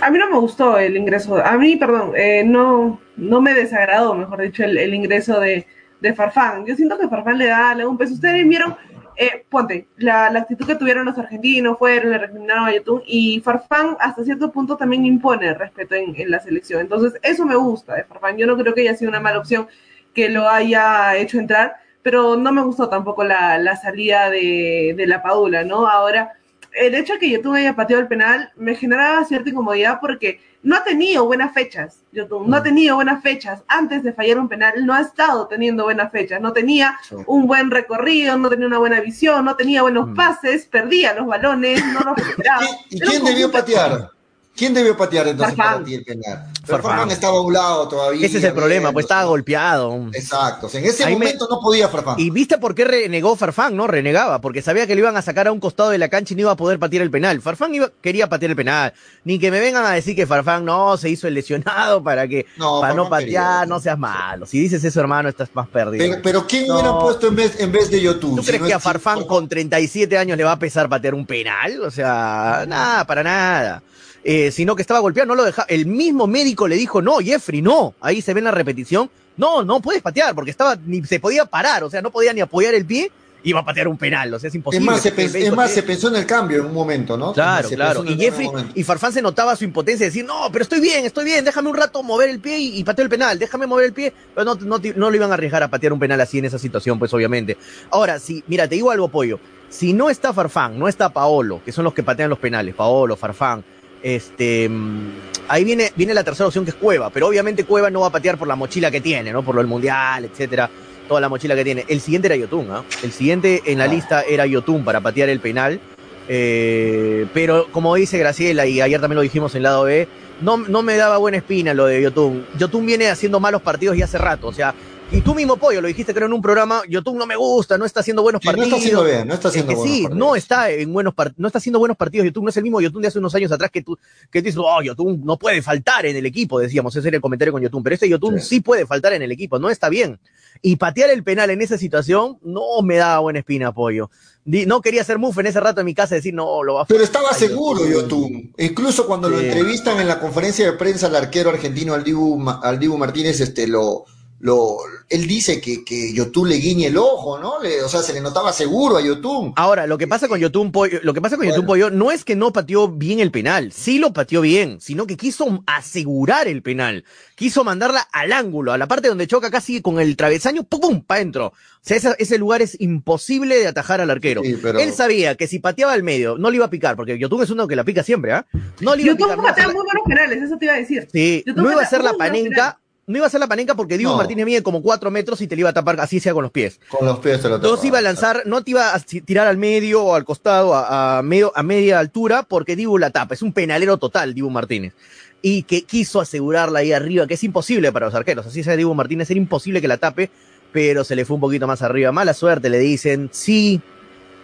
A mí no me gustó el ingreso, a mí, perdón, eh, no, no me desagradó, mejor dicho, el, el ingreso de, de Farfán. Yo siento que Farfán le da, le da un peso. Ustedes vieron, eh, ponte, la, la actitud que tuvieron los argentinos, fueron, le recriminaron a YouTube, y Farfán hasta cierto punto también impone respeto en, en la selección. Entonces, eso me gusta de Farfán. Yo no creo que haya sido una mala opción que lo haya hecho entrar, pero no me gustó tampoco la, la salida de, de la Padula, ¿no? Ahora el hecho de que YouTube haya pateado el penal me generaba cierta incomodidad porque no ha tenido buenas fechas. YouTube no ha tenido buenas fechas. Antes de fallar un penal, no ha estado teniendo buenas fechas. No tenía un buen recorrido, no tenía una buena visión, no tenía buenos Mm. pases, perdía los balones, no los recuperaba. ¿Y un quién debió patear? ¿Quién debió patear entonces Farfán. para ti el penal? Pero Farfán. Farfán estaba a un lado todavía. Ese es el problema, pues estaba golpeado. Exacto. o sea, en ese Ahí me- momento no podía Farfán. Y viste por qué renegó Farfán, ¿no? Renegaba, porque sabía que le iban a sacar a un costado de la cancha y no iba a poder patear el penal. Farfán iba, quería patear el penal. Ni que me vengan a decir que Farfán no se hizo el lesionado para que No, para no patear, quería. no seas malo. Si dices eso, hermano, estás más perdido. Pero, pero ¿quién No. hubiera puesto en vez, en vez de YouTube? ¿Tú Si crees no que a Farfán si- con 37 años le va a pesar patear un penal? O sea, nada, para nada. Eh, sino que estaba golpeado, no lo dejaba. El mismo médico le dijo, no, Jeffrey, no. Ahí se ve en la repetición. No, no puedes patear, porque estaba, ni se podía parar, o sea, no podía ni apoyar el pie, iba a patear un penal, o sea, es Es imposible. más, se es más, se pensó en el cambio en un momento, ¿no? Claro, Se claro. Y Jeffrey y Farfán se notaba su impotencia, decir, no, pero estoy bien, estoy bien, déjame un rato mover el pie y, y pateo el penal, déjame mover el pie, pero no, no, no lo iban a arriesgar a patear un penal así en esa situación, pues obviamente. Ahora, si, mira, te digo algo, Pollo, si no está Farfán, no está Paolo, que son los que patean los penales, Paolo, Farfán, este, mm, ahí viene, viene la tercera opción que es Cueva, pero obviamente Cueva no va a patear por la mochila que tiene, ¿no? Por lo del mundial, etcétera, toda la mochila que tiene. El siguiente era Yotun, ¿ah? El siguiente en la Ah. lista era Yotun para patear el penal. Eh, pero como dice Graciela, y ayer también lo dijimos en lado B, no, no me daba buena espina lo de Yotun. Yotun viene haciendo malos partidos ya hace rato, o sea, y tú mismo, Pollo, lo dijiste creo en un programa, Yotun no me gusta, no está haciendo buenos Sí, no partidos. está haciendo bien, no está Es haciendo que buenos sí, partidos. no está en buenos par- no está haciendo buenos partidos Yotun, no es el mismo Yotun de hace unos años atrás que tú, que tú dices, oh, Yotun no puede faltar en el equipo, decíamos, ese era el comentario con Yotun, pero este Yotun Sí. sí. puede faltar en el equipo, no está bien. Y patear el penal en esa situación no me da buena espina, Pollo. No quería hacer move en ese rato en mi casa decir, no, lo va a Pero estaba Ay, seguro Yotun. Incluso cuando lo entrevistan en la conferencia de prensa al arquero argentino, al Dibu, Ma- al Dibu Martínez, este, lo, lo, él dice que, que Yotun le guiñe el ojo, ¿no? Le- o sea, se le notaba seguro a Yotun. Ahora, lo que pasa con Yotun Pollo, lo que pasa con Bueno. Yotun Pollo no es que no pateó bien el penal, sí lo pateó bien, sino que quiso asegurar el penal, quiso mandarla al ángulo, a la parte donde choca casi con el travesaño, pum, pum, para adentro. O sea, esa- ese lugar es imposible de atajar al arquero. Sí, pero- Él sabía que si pateaba al medio, no le iba a picar, porque Yotun es uno que la pica siempre, ¿ah? No le iba a YouTube picar. patea muy buenos penales, eso te iba a decir. Sí, YouTube no iba a hacer la panenca, penales. No iba a hacer la panenca porque Diego No. Martínez mide como cuatro metros y te le iba a tapar así sea con los pies. Con los pies se lo No se tapaba. iba a lanzar, no te iba a ti- tirar al medio o al costado a, a medio, a media altura porque Dibu la tapa. Es un penalero total, Dibu Martínez. Y que quiso asegurarla ahí arriba, que es imposible para los arqueros. Así sea Dibu Martínez, era imposible que la tape, pero se le fue un poquito más arriba. Mala suerte, le dicen. Sí,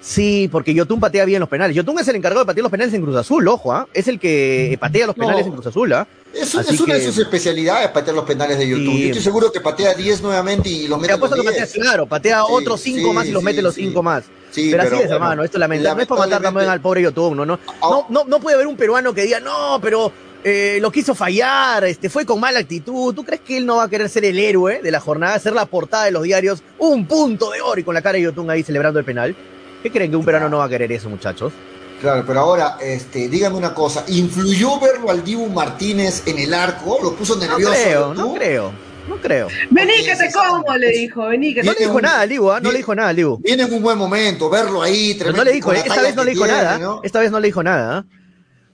Sí, porque Yotun patea bien los penales. Yotun es el encargado de patear los penales en Cruz Azul, ojo, ¿ah? Es el que patea los No. penales en Cruz Azul, ¿ah? Es, una de sus especialidades patear los penales de YouTube. Sí. Yo estoy seguro que patea 10 nuevamente y los Te mete los apuesto que patea, 10. claro, patea Sí, otros cinco sí, más y los mete los sí. cinco más. Sí, pero, así es, bueno, hermano, esto es lamentable. No es para matar también al pobre YouTube, ¿no? No, no, no, no puede haber un peruano que diga, no, pero eh, lo quiso fallar, este, fue con mala actitud. ¿Tú crees que él no va a querer ser el héroe de la jornada, ser la portada de los diarios, un punto de oro y con la cara de Yotun ahí celebrando el penal? ¿Qué creen que un peruano no va a querer eso, muchachos? Claro, pero ahora, este, dígame una cosa, ¿influyó verlo al Dibu Martínez en el arco? ¿Lo puso No nervioso? creo, tú? no creo, no creo. Vení que te como, le dijo, vení que No te le dijo un- nada al Dibu, ¿ah? No viene- le dijo nada al Dibu. Viene en un buen momento, verlo ahí, tremendo. no le dijo, esta vez no le dijo tiene, nada. ¿no? Esta vez no le dijo nada. ¿ah?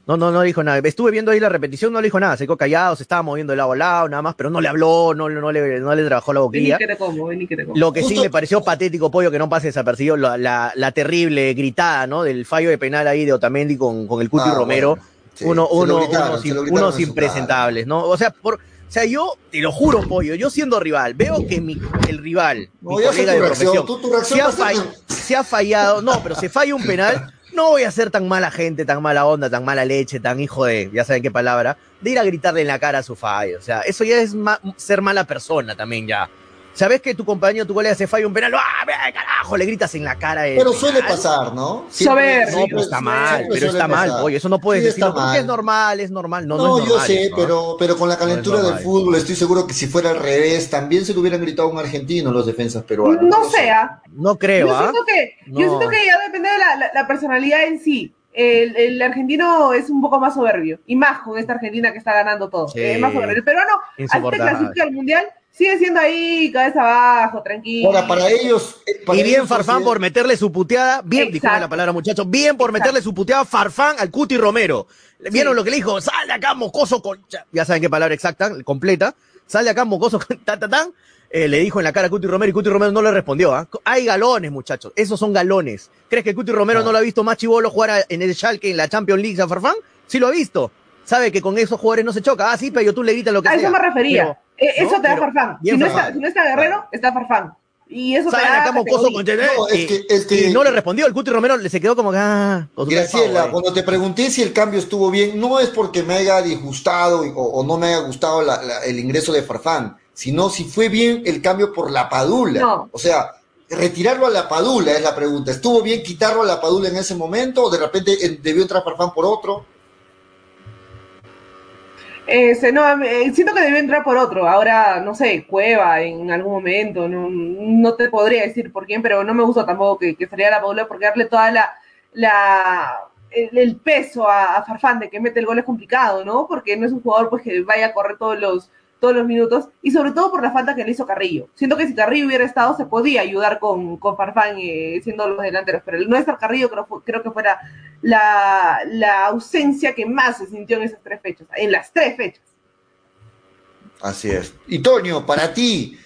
No, no, no le dijo nada. Estuve viendo ahí la repetición, no le dijo nada. Se quedó callado, se estaba moviendo de lado a lado, nada más, pero no le habló, no, no, le, no le trabajó la Vení boquilla. que te como, vení que te como. Lo que sí me pareció patético, Pollo, que no pase desapercibido, la, la, la terrible gritada, ¿no? Del fallo de penal ahí de Otamendi con, con el Cuti Ah, Romero. bueno, sí, uno, uno, gritaron, unos, gritaron impresentables, ¿no? O sea, por, o sea, yo te lo juro, Pollo, yo siendo rival, veo que mi, el rival, No, mi colega de reacción, profesión, tú- tu reacción se ha, va a ser- fall- se ha fallado, no, pero se falla un penal, no voy a ser tan mala gente, tan mala onda, tan mala leche, tan hijo de, ya saben qué palabra, de ir a gritarle en la cara a su fallo. O sea, eso ya es ma- ser mala persona también ya. Sabes que tu compañero, tu colega se falla un penal, ¡ah, carajo! Le gritas en la cara. Pero suele penal. pasar, ¿no? Soberbio. No, pero está mal, siempre pero está mal, oye, eso no puedes Sí, decirlo está porque mal. es normal, es normal, no, No, no, es yo sé, ¿ah? pero, pero con la calentura del fútbol estoy seguro que si fuera al revés, también se lo hubieran gritado a un argentino los defensas peruanos. No sea. No creo, Yo ¿ah? siento que, yo siento que ya depende de la, la- la personalidad en sí. El, el argentino es un poco más soberbio. Y más con esta Argentina que está ganando todo. Sí. Es más soberbio. El peruano, antes de clasificar al mundial, sigue siendo ahí, cabeza abajo, tranquilo. Ahora, para ellos. eh, para Y bien ellos Farfán por meterle su puteada, bien, Exacto. disculpen la palabra muchachos, bien por Exacto. meterle su puteada Farfán al Cuti Romero. ¿Vieron Sí. lo que le dijo? Sal de acá, mocoso concha. Ya saben qué palabra exacta, completa. Sal de acá, mocoso con ta, ta, tan. Eh, le dijo en la cara a Cuti Romero y Cuti Romero no le respondió. ¿ah? Hay galones, muchachos. Esos son galones. ¿Crees que Cuti Romero Ah. no lo ha visto más chivolo jugar a- en el Schalke en la Champions League a Farfán? Sí lo ha visto. Sabe que con esos jugadores no se choca. Ah, sí, pero tú le gritas lo que A sea. eso me refería. Pero- Eh, eso ¿no? te da Farfán. Si no, si no está Guerrero, está Farfán. Y eso da acá, mocoso categoría. concha. No, es y, que- es que- y no le respondió. El Cuti Romero le se quedó como que, ah, con Graciela, cuando te pregunté si el cambio estuvo bien, no es porque me haya disgustado o, o no me haya gustado la- la- el ingreso de Farfán, sino si fue bien el cambio por la Padula. No. O sea, retirarlo a la Padula es la pregunta. ¿Estuvo bien quitarlo a la Padula en ese momento o de repente debió entrar Farfán por otro? No, eh, siento que debió entrar por otro. Ahora, no sé, Cueva en algún momento. No, no te podría decir por quién, pero no me gusta tampoco que, que saliera la Paula porque darle toda la. la el, el peso a, a Farfán de que mete el gol es complicado, ¿no? Porque no es un jugador pues que vaya a correr todos los, todos los minutos y sobre todo por la falta que le hizo Carrillo. Siento que si Carrillo hubiera estado se podía ayudar con, con Farfán eh, siendo los delanteros, pero el no estar Carrillo creo, creo que fuera la, la ausencia que más se sintió en esas tres fechas, en las tres fechas. Así es. Y Toño, para ti,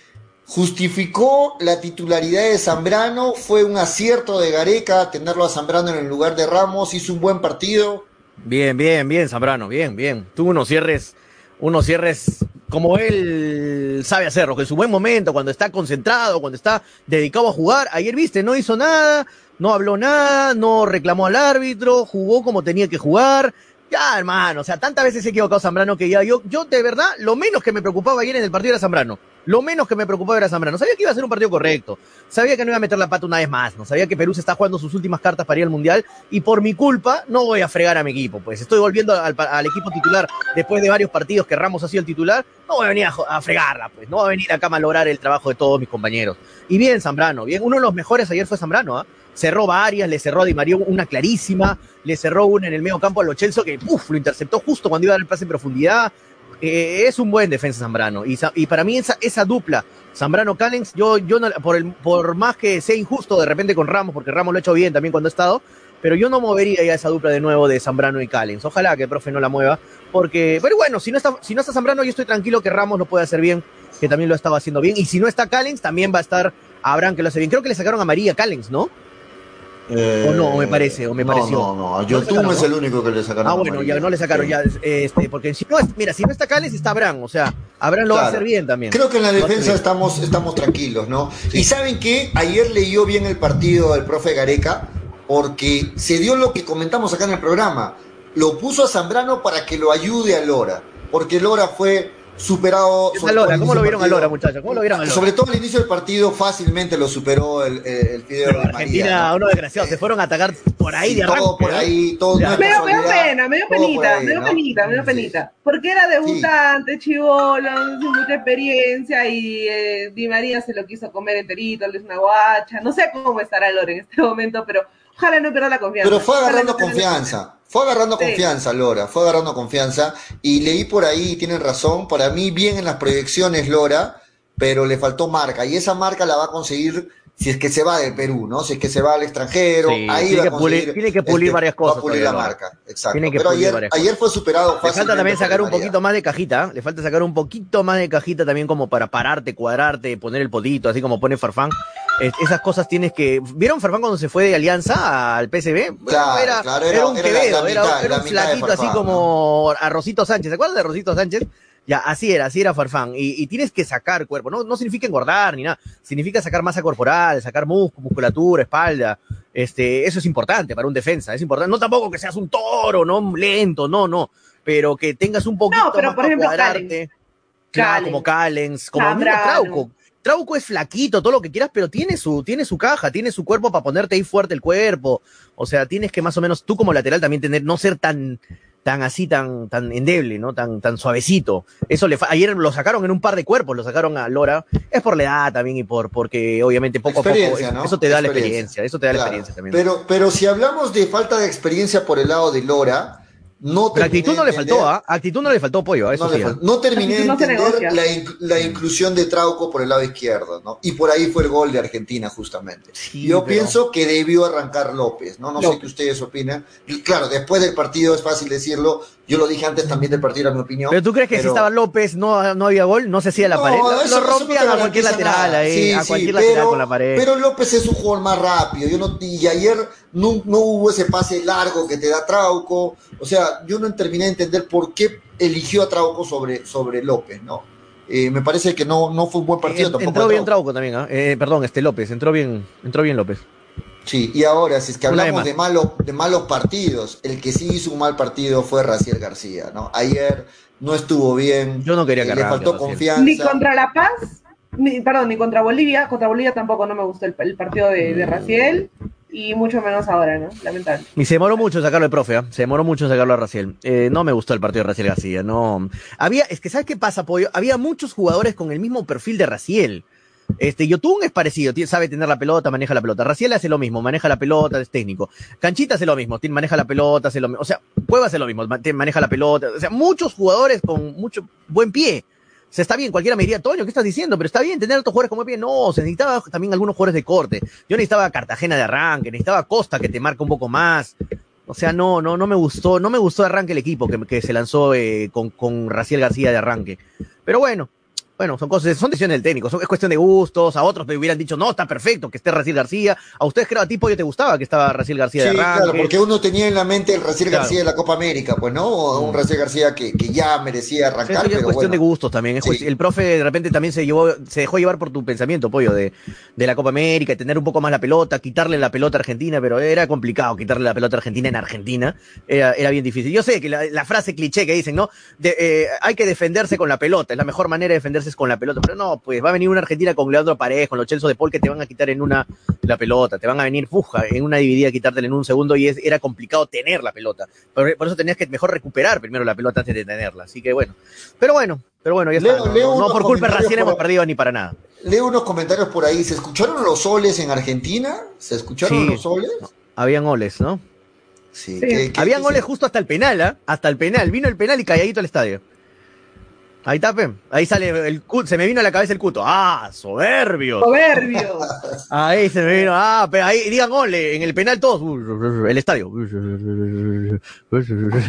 ¿justificó la titularidad de Zambrano? ¿Fue un acierto de Gareca tenerlo a Zambrano en el lugar de Ramos? ¿Hizo un buen partido? Bien, bien, bien, Zambrano, bien, bien. Tuvo unos cierres, unos cierres como él sabe hacerlo, que en su buen momento, cuando está concentrado, cuando está dedicado a jugar. Ayer, viste, no hizo nada, no habló nada, no reclamó al árbitro, jugó como tenía que jugar. Ya, hermano, o sea, tantas veces he equivocado Zambrano que ya yo, yo de verdad, lo menos que me preocupaba ayer en el partido era Zambrano. Lo menos que me preocupaba era Zambrano. Sabía que iba a ser un partido correcto. Sabía que no iba a meter la pata una vez más. No sabía que Perú se está jugando sus últimas cartas para ir al Mundial. Y por mi culpa, no voy a fregar a mi equipo. Pues estoy volviendo al, equipo titular después de varios partidos que Ramos ha sido el titular. No voy a venir a, fregarla, pues. No voy a venir acá a malograr el trabajo de todos mis compañeros. Y bien, Zambrano, bien. Uno de los mejores ayer fue Zambrano, ¿ah? Cerró varias, le cerró a Di María una clarísima, le cerró una en el medio campo a Lo Celso que uf, lo interceptó justo cuando iba a dar el pase en profundidad. Eh, es un buen defensa Zambrano. Y, para mí esa, esa dupla, Zambrano Callens, yo, yo no- por, el, por más que sea injusto de repente con Ramos, porque Ramos lo ha hecho bien también cuando ha estado, pero yo no movería ya esa dupla de nuevo de Zambrano y Callens. Ojalá que el profe no la mueva, porque, pero bueno, si no está, si no está Zambrano, yo estoy tranquilo que Ramos lo puede hacer bien, que también lo estaba haciendo bien. Y si no está Callens, también va a estar Abraham que lo hace bien. Creo que le sacaron a María Callens, ¿no? O no, me parece, o me Eh, no, pareció. No, no, a No Yotun sacaron, es ¿no? el único que le sacaron. Ah, a bueno, ya no le sacaron Sí. ya, este, porque si no, es- mira, si no está Callens, está Abraham, o sea, Abraham lo va a hacer bien también. Creo que en la a defensa estamos, estamos tranquilos, ¿no? Y saben que ayer leyó bien el partido el profe Gareca, porque se dio lo que comentamos acá en el programa. Lo puso a Zambrano para que lo ayude a Lora, porque Lora fue superado. ¿Qué tal Lora? ¿Cómo lo vieron a Lora, muchachos? ¿Cómo lo vieron a Lora? Sobre todo al inicio del partido, fácilmente lo superó el, el, el Fideo Pero de Argentina, María, ¿no? uno desgraciado, se fueron a atacar por ahí de arranque. todo por ¿no? ahí, todo Me dio, me dio casualidad, pena, me dio penita, ahí, me dio ¿no? penita, me dio Sí. penita. Porque era debutante, chivolo, sin mucha experiencia y eh, Di María se lo quiso comer enterito, le hizo una guacha. No sé cómo estará Lore en este momento, pero ojalá no pierda la confianza. Pero fue Ojalá agarrando no confianza, fue agarrando Sí. confianza, Lora, fue agarrando confianza. Y leí por ahí, tienen razón, para mí bien en las proyecciones Lora, pero le faltó marca. Y esa marca la va a conseguir si es que se va del Perú, ¿no? Si es que se va al extranjero, Sí, ahí tiene va que a conseguir. pulir- tiene que pulir varias va cosas a pulir la marca, exacto. Tiene que Pero pulir ayer, varias ayer fue superado Le falta también sacar un poquito más de cajita, ¿eh? le falta sacar un poquito más de cajita también como para pararte, cuadrarte, poner el potito, así como pone Farfán. Es- esas cosas tienes que... ¿Vieron Farfán cuando se fue de Alianza al PSB? Bueno, Claro, era, claro, era era- un Quevedo, era, mitad- era la un flaquito así como a Rosito Sánchez. ¿Se acuerdan de Rosito Sánchez? Ya, así era, así era Farfán. Y, y tienes que sacar cuerpo. No, no significa engordar ni nada. Significa sacar masa corporal, sacar músculo, musculatura, espalda. Este, eso es importante para un defensa. Es importante. No tampoco que seas un toro, no lento, no, no. Pero que tengas un poquito No, pero más por ejemplo, cuadrarte. Claro, como Callens, como Zambrano. Trauco. Trauco es flaquito, todo lo que quieras, pero tiene su, tiene su caja, tiene su cuerpo para ponerte ahí fuerte el cuerpo. O sea, tienes que más o menos, tú como lateral también tener, no ser tan, tan así, tan, tan endeble, ¿no? Tan, tan suavecito. Eso le ayer lo sacaron en un par de cuerpos, lo sacaron a Lora. Es por la edad también y por, porque obviamente poco a poco, eso te da la Experiencia. eso te da la experiencia también. Pero, pero si hablamos de falta de experiencia por el lado de Lora, no actitud no le faltó, ¿ah? Actitud no le faltó pollo, ¿ah? eso No, sí. le fal- no terminé de entender la, la inclusión de Trauco por el lado izquierdo, ¿no? Y por ahí fue el gol de Argentina, justamente. Sí, Yo pero- pienso que debió arrancar López, ¿no? No sé qué ustedes opinan. Y claro, después del partido es fácil decirlo. Yo lo dije antes también del partido, era mi opinión. Pero tú crees que si estaba López no, no había gol, no se hacía la No, pared. Lo- eso- lo no rompían te a cualquier lateral ahí, Sí, a sí, cualquier pero- lateral con la pared. Pero López es un jugador más rápido. Yo no, y ayer no, no hubo ese pase largo que te da Trauco. O sea, yo no terminé de entender por qué eligió a Trauco sobre, sobre López, ¿no? Eh, me parece que no, no fue un buen partido tampoco. entró de bien Trauco. Trauco también, ¿ah? Eh, perdón, este López, entró bien, entró bien López. Sí, y ahora, si es que hablamos de de, malos, de malos partidos, el que sí hizo un mal partido fue Raciel García, ¿no? Ayer no estuvo bien. Yo no quería eh, que Le faltó confianza. Ni contra La Paz, ni, perdón, ni contra Bolivia. Contra Bolivia tampoco no me gustó el, el partido de, Mm. de Raciel. Y mucho menos ahora, ¿no? Lamentable. Y se demoró mucho en sacarlo el profe, ¿ah? se demoró mucho en sacarlo a Raciel. Eh, no me gustó el partido de Raciel García, no. Había, es que ¿sabes qué pasa, Pollo? Había muchos jugadores con el mismo perfil de Raciel. Este, Yotun es parecido, sabe tener la pelota, maneja la pelota. Raciel hace lo mismo, maneja la pelota, es técnico. Canchita hace lo mismo, maneja la pelota, hace lo mismo. O sea, Cueva hace lo mismo, maneja la pelota. O sea, muchos jugadores con mucho buen pie. O está bien, cualquiera me diría, Toño, ¿qué estás diciendo? Pero está bien tener otros jugadores como pie. No, se necesitaba también algunos jugadores de corte. Yo necesitaba a Cartagena de arranque, necesitaba a Costa que te marca un poco más. O sea, no, no, no me gustó, no me gustó arranque el equipo que, que se lanzó eh, con, con Raciel García de arranque. Pero bueno, bueno, son cosas, son decisiones del técnico, son- es cuestión de gustos, a otros me hubieran dicho, no, está perfecto que esté Raciel García, a ustedes creo a ti, Pollo, te gustaba que estaba Raciel García Sí, de arranque. claro, porque uno tenía en la mente el Claro. García de la Copa América, pues, ¿no? O Un Mm. Raciel García que, que ya merecía arrancar, eso ya es cuestión bueno. de gustos también. es Sí. cuestión- El profe de repente también se llevó, se dejó llevar por tu pensamiento, pollo, de, de la Copa América, y tener un poco más la pelota, quitarle la pelota a Argentina, pero era complicado quitarle la pelota a Argentina en Argentina. Era, era bien difícil. Yo sé que la, la frase cliché que dicen, ¿no? De, eh, hay que defenderse con la pelota, es la mejor manera de defenderse con la pelota, pero no, pues va a venir una Argentina con Leandro Paredes, con los Chelsea de Paul que te van a quitar en una la pelota, te van a venir fuja en una dividida, quitártela en un segundo y es, era complicado tener la pelota. Por, por eso tenías que mejor recuperar primero la pelota antes de tenerla. Así que bueno. Pero bueno, pero bueno, ya Leo- está. No, leo no unos por culpa de por- hemos perdido ni para nada. Leo unos comentarios por ahí. ¿Se escucharon los soles en Argentina? ¿Se escucharon Sí. los soles? Habían goles, ¿no? Sí. Sí. ¿qué- qué- Habían goles justo hasta el penal, ¿ah? Hasta el penal. Vino el penal y calladito al estadio. Ahí tape. Ahí sale el cut. Se me vino a la cabeza el cuto. ¡Ah! ¡Soberbio! Soberbio. Ahí se me vino. Ah, pero ahí digan gole. En el penal todos. El estadio.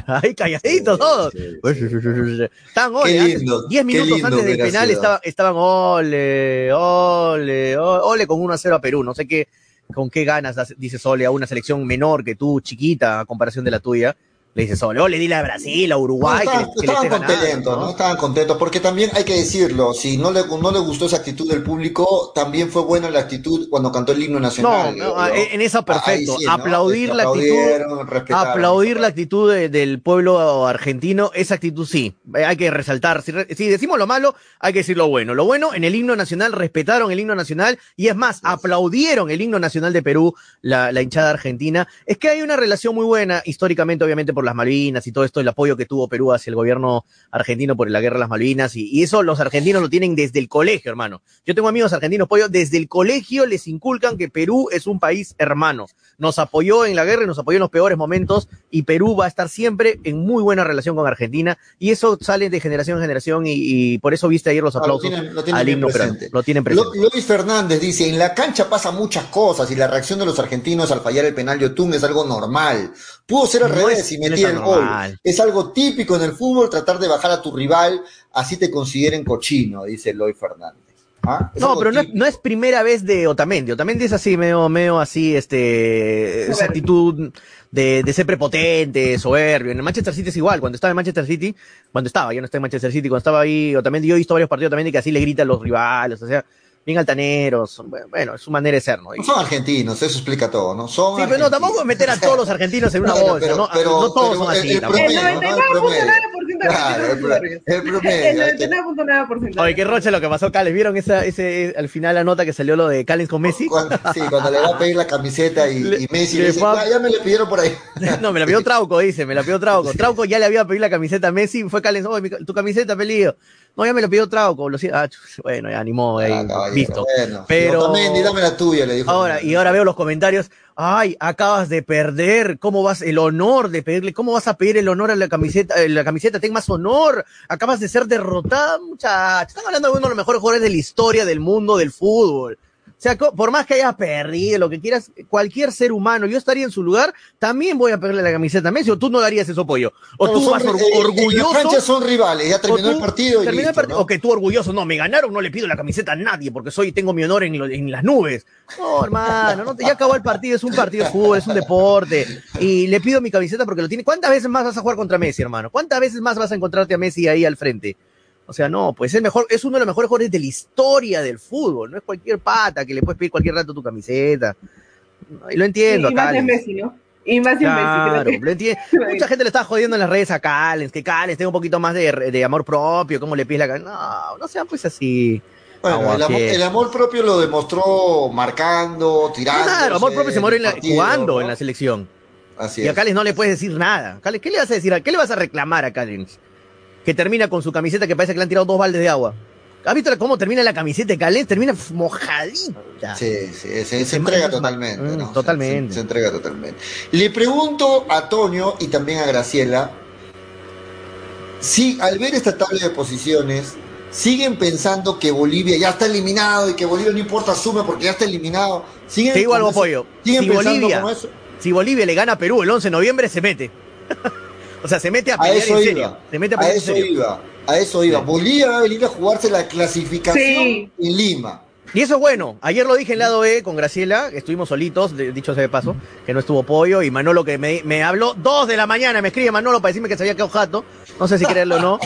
Ahí calladitos todos. Estaban Qué goles. lindo, Antes, 10 qué minutos lindo antes del penal estaba, estaban ole, ole, ole, ole con 1 a 0 a Perú. No sé qué, con qué ganas das- dice Sole a una selección menor que tú, chiquita, a comparación de la tuya. Le dice solo, le di de Brasil, a Uruguay. No, estaban, que contentos, ¿no? Estaban contentos, porque también hay que decirlo, si no le, no le gustó esa actitud del público, también fue buena la actitud cuando cantó el himno No, nacional. no, ¿no? en eso Ahí perfecto. sí, ¿no? Aplaudir Este, la actitud. Aplaudir la actitud de- del pueblo argentino, esa actitud sí, eh, hay que resaltar. Si, re- si decimos lo malo, hay que decir lo bueno. Lo bueno, en el himno nacional, respetaron el himno nacional y es más, aplaudieron el himno nacional de Perú, la, la hinchada argentina. Es que hay una relación muy buena, históricamente, obviamente, por las Malvinas y todo esto, el apoyo que tuvo Perú hacia el gobierno argentino por la guerra de las Malvinas y, y eso los argentinos lo tienen desde el colegio, hermano. Yo tengo amigos argentinos, pollo, desde el colegio les inculcan que Perú es un país hermano. Nos apoyó en la guerra y nos apoyó en los peores momentos y Perú va a estar siempre en muy buena relación con Argentina y eso sale de generación en generación y, y por eso viste ayer los Ah, lo aplausos tienen- lo tienen al himno presente. Lo tienen presente. Luis Fernández dice, en la cancha pasan muchas cosas y la reacción de los argentinos al fallar el penal de Otún es algo normal. Pudo ser al No revés y metía el gol. Es algo típico en el fútbol tratar de bajar a tu rival, así te consideren cochino, dice Luis Fernández. ¿Ah? No, pero no es, no es primera vez de Otamendi. Otamendi es así, medio, medio así, este, esa actitud de, de ser prepotente, soberbio. En el Manchester City es igual. Cuando estaba en Manchester City, cuando estaba, ya no está en Manchester City, cuando estaba ahí Otamendi, yo he visto varios partidos también que así le grita a los rivales, o sea, bien altaneros. Bueno, es su manera de ser, ¿no? No son argentinos, eso explica todo, ¿no? Son Sí, pero no, tampoco meter a todos los argentinos en una bolsa, pero- ¿no? pero- no todos pero son así. el tampoco. El promedio, ¿no? El 99.9% de Claro, el, el promedio. El hay que- 99.9%. Oye, qué roche lo que pasó, Cales. ¿Vieron esa, ese, al final la nota que salió lo de Callens con Messi? Cuando, sí, cuando le va a pedir la camiseta y, Le- y Messi le le dice, fue a- "Ah, ya me le pidieron por ahí. No, me la pidió Trauco, dice, me la pidió Trauco. Trauco ya le había pedido la camiseta a Messi, fue Callens, oye, tu camiseta, pelido. No, ya me lo pidió Trauco, lo siento. Ah, bueno, ya animó, Ah, caballero, visto. bueno. Pero- Otamendi, dame la tuya, le dijo. Ahora, y ahora veo los comentarios, ay, acabas de perder, ¿cómo vas, el honor de pedirle, cómo vas a pedir el honor a la camiseta, eh, la camiseta, ten más honor, acabas de ser derrotada, muchachos, están hablando de uno de los mejores jugadores de la historia del mundo del fútbol. O sea, por más que hayas perdido, lo que quieras, cualquier ser humano, yo estaría en su lugar, también voy a pedirle la camiseta a Messi, o tú no darías eso, pollo. O No, tú son vas eh, En orgulloso. canchas son rivales, ya terminó el partido y terminó el partido, ¿no? O que tú orgulloso, no, me ganaron, no le pido la camiseta a nadie porque soy, tengo mi honor en, lo- en las nubes. No, hermano, no ya acabó el partido, es un partido de fútbol, es un deporte. Y le pido mi camiseta porque lo tiene. ¿Cuántas veces más vas a jugar contra Messi, hermano? ¿Cuántas veces más vas a encontrarte a Messi ahí al frente? O sea, no, pues es mejor, es uno de los mejores jugadores de la historia del fútbol. No es cualquier pata que le puedes pedir cualquier rato tu camiseta. Y lo entiendo, y más Messi, ¿no? Y más en Claro, Messi. lo entiendo. Mucha gente le está jodiendo en las redes a Callens, que Callens tenga un poquito más de, de amor propio, cómo le pides la No, no sean pues así. Bueno, el, amor, el propio lo demostró marcando, tirando. Claro, amor propio se muere en la- jugando en la selección. Así Y a. Callens no le puedes decir nada. Callens, ¿Qué le vas a decir? a- ¿Qué le vas a reclamar a Callens? Que termina con su camiseta que parece que le han tirado dos baldes de agua. ¿Has visto cómo termina la camiseta de Callens? Termina mojadita. Sí, sí, se, se Se entrega totalmente. Mm, totalmente. Se, se entrega totalmente. Le pregunto a Toño y también a Graciela si al ver esta tabla de posiciones siguen pensando que Bolivia ya está eliminado y que Bolivia no importa asume porque ya está eliminado. ¿Siguen Te digo algo, pollo. ¿Siguen Si pensando Bolivia, si Bolivia le gana a Perú el 11 de noviembre, se mete. O sea, se mete a A pelear eso en iba. serio. Se mete a A pelear en eso serio. iba. A eso iba. Sí. Bolivia va a venir a jugarse la clasificación Sí. en Lima. Y eso es bueno. Ayer lo dije en lado E con Graciela, estuvimos solitos, de- dicho sea de paso, que no estuvo pollo, y Manolo que me, me habló dos de la mañana, me escribe Manolo para decirme que se había quedado jato, no sé si creerlo o no,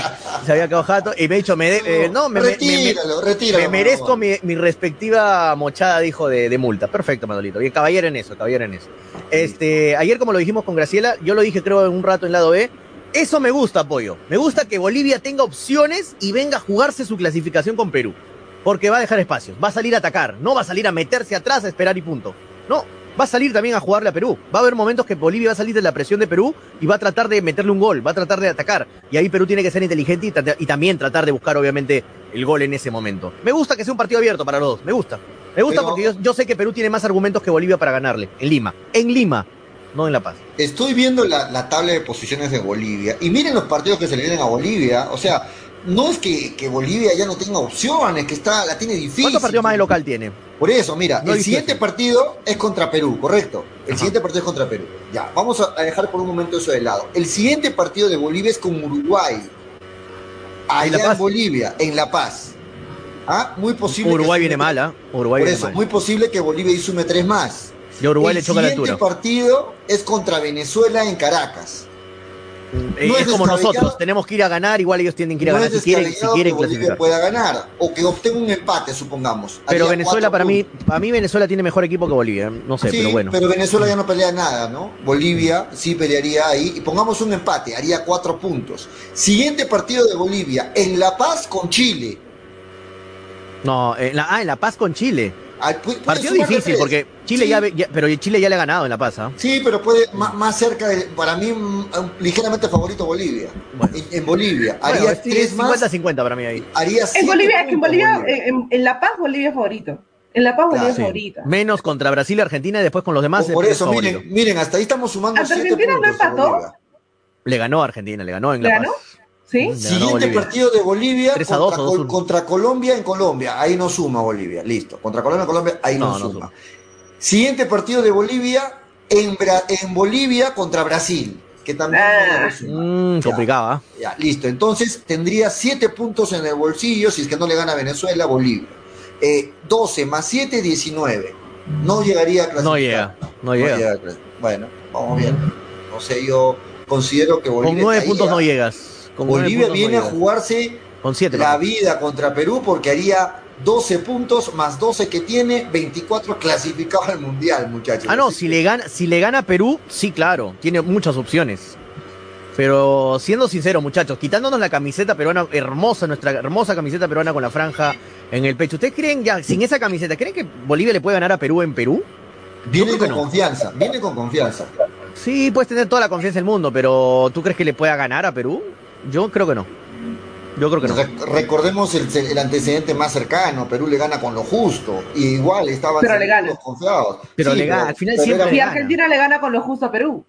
se había quedado jato, y me ha dicho, me de- eh, no, me, me- me- retíralo, me, retíralo. merezco mi, mi respectiva mochada, dijo, de, de multa. Perfecto, Manolito. Bien, caballero en eso, caballero en eso. Este, ayer como lo dijimos con Graciela, yo lo dije creo un rato en lado E, eso me gusta, Pollo. Me gusta que Bolivia tenga opciones y venga a jugarse su clasificación con Perú. Porque va a dejar espacios, va a salir a atacar, no va a salir a meterse atrás a esperar y punto. No, va a salir también a jugarle a Perú. Va a haber momentos que Bolivia va a salir de la presión de Perú y va a tratar de meterle un gol, va a tratar de atacar. Y ahí Perú tiene que ser inteligente y, también tratar de buscar, obviamente, el gol en ese momento. Me gusta que sea un partido abierto para los dos, me gusta. Me gusta Pero- porque yo, yo sé que Perú tiene más argumentos que Bolivia para ganarle, en Lima. En Lima, no en La Paz. Estoy viendo la, la tabla de posiciones de Bolivia y miren los partidos que se le vienen a Bolivia. O sea, no es que, que Bolivia ya no tenga opciones, que está la tiene difícil. ¿Cuántos partidos más de local tiene? Por eso, mira, No el 18. siguiente partido es contra Perú, correcto. El Ajá. siguiente partido es contra Perú. Ya, vamos a dejar por un momento eso de lado. El siguiente partido de Bolivia es con Uruguay. Allá La en, Paz? Bolivia, en La Paz. Ah, muy posible. Uruguay viene mal, ¿ah? Uruguay Por viene eso, mal. muy posible que Bolivia y sume tres más. Y a Uruguay el le choca la siguiente altura. partido es contra Venezuela en Caracas. Eh, No es, es como nosotros, tenemos que ir a ganar, igual ellos tienen que ir a No ganar si quieren, si quieren que Bolivia clasificar. pueda ganar o que obtenga un empate, supongamos. Pero Venezuela para mí, para mí Venezuela tiene mejor equipo que Bolivia, no sé, Sí, pero bueno. Venezuela ya no pelea nada, ¿no? Bolivia sí pelearía ahí. Y pongamos un empate, haría cuatro puntos. Siguiente partido de Bolivia, en La Paz con Chile. No, en la, ah, en La Paz con Chile. Ah, pu- puede Partido difícil porque Chile Sí. ya, ve- ya- pero Chile ya le ha ganado en La Paz, ¿ah? Sí, pero puede más, más cerca, de, para mí, ligeramente favorito Bolivia. Bueno. En, en Bolivia. Haría Bueno, es tres más. 50-50 para mí ahí. Haría En Bolivia, es que en Bolivia, Bolivia. en, La Paz, Bolivia es favorito. En La Paz, Bolivia Claro, es Sí. favorita. Menos contra Brasil y Argentina y después con los demás. Por es eso, favorito. miren, miren, hasta ahí estamos sumando ¿Hasta siete Argentina no puntos a empató? Le ganó a Argentina, le ganó en ¿Le La ganó? Siguiente Bolivia. partido de Bolivia 3 a contra, 2 o Col- 2-1. contra Colombia en Colombia. Ahí no suma Bolivia. Listo. Contra Colombia, Colombia, ahí no, No, no suma. Siguiente partido de Bolivia en, Bra- en Bolivia contra Brasil. Que también Ah. no suma. Mm, Ya. ¿ah? Ya, listo. Entonces tendría 7 puntos en el bolsillo si es que no le gana a Venezuela, Bolivia. Eh, 12 más 7, 19. No llegaría a clasificar. No llega, no No llega. llega. Bueno, vamos bien. No sé, yo considero que Bolivia. Con nueve está ahí, puntos no llegas. Con Bolivia viene a jugarse Con siete. la vida contra Perú porque haría 12 puntos más 12 que tiene, 24 clasificados al mundial, muchachos. Ah, no, si le gana, si le gana Perú, sí, claro, tiene muchas opciones. Pero siendo sincero, muchachos, quitándonos la camiseta peruana hermosa, nuestra hermosa camiseta peruana con la franja en el pecho, ¿ustedes creen ya, sin esa camiseta, creen que Bolivia le puede ganar a Perú en Perú? Viene con no. confianza, viene con confianza. Sí, puedes tener toda la confianza del mundo, pero ¿tú crees que le pueda ganar a Perú? Yo creo que no. Yo creo que no. Re- recordemos el, el antecedente más cercano, Perú le gana con lo justo, y igual estaban Pero le gana. confiados. Pero le gana, al final pero siempre gana. Argentina le gana con lo justo a Perú.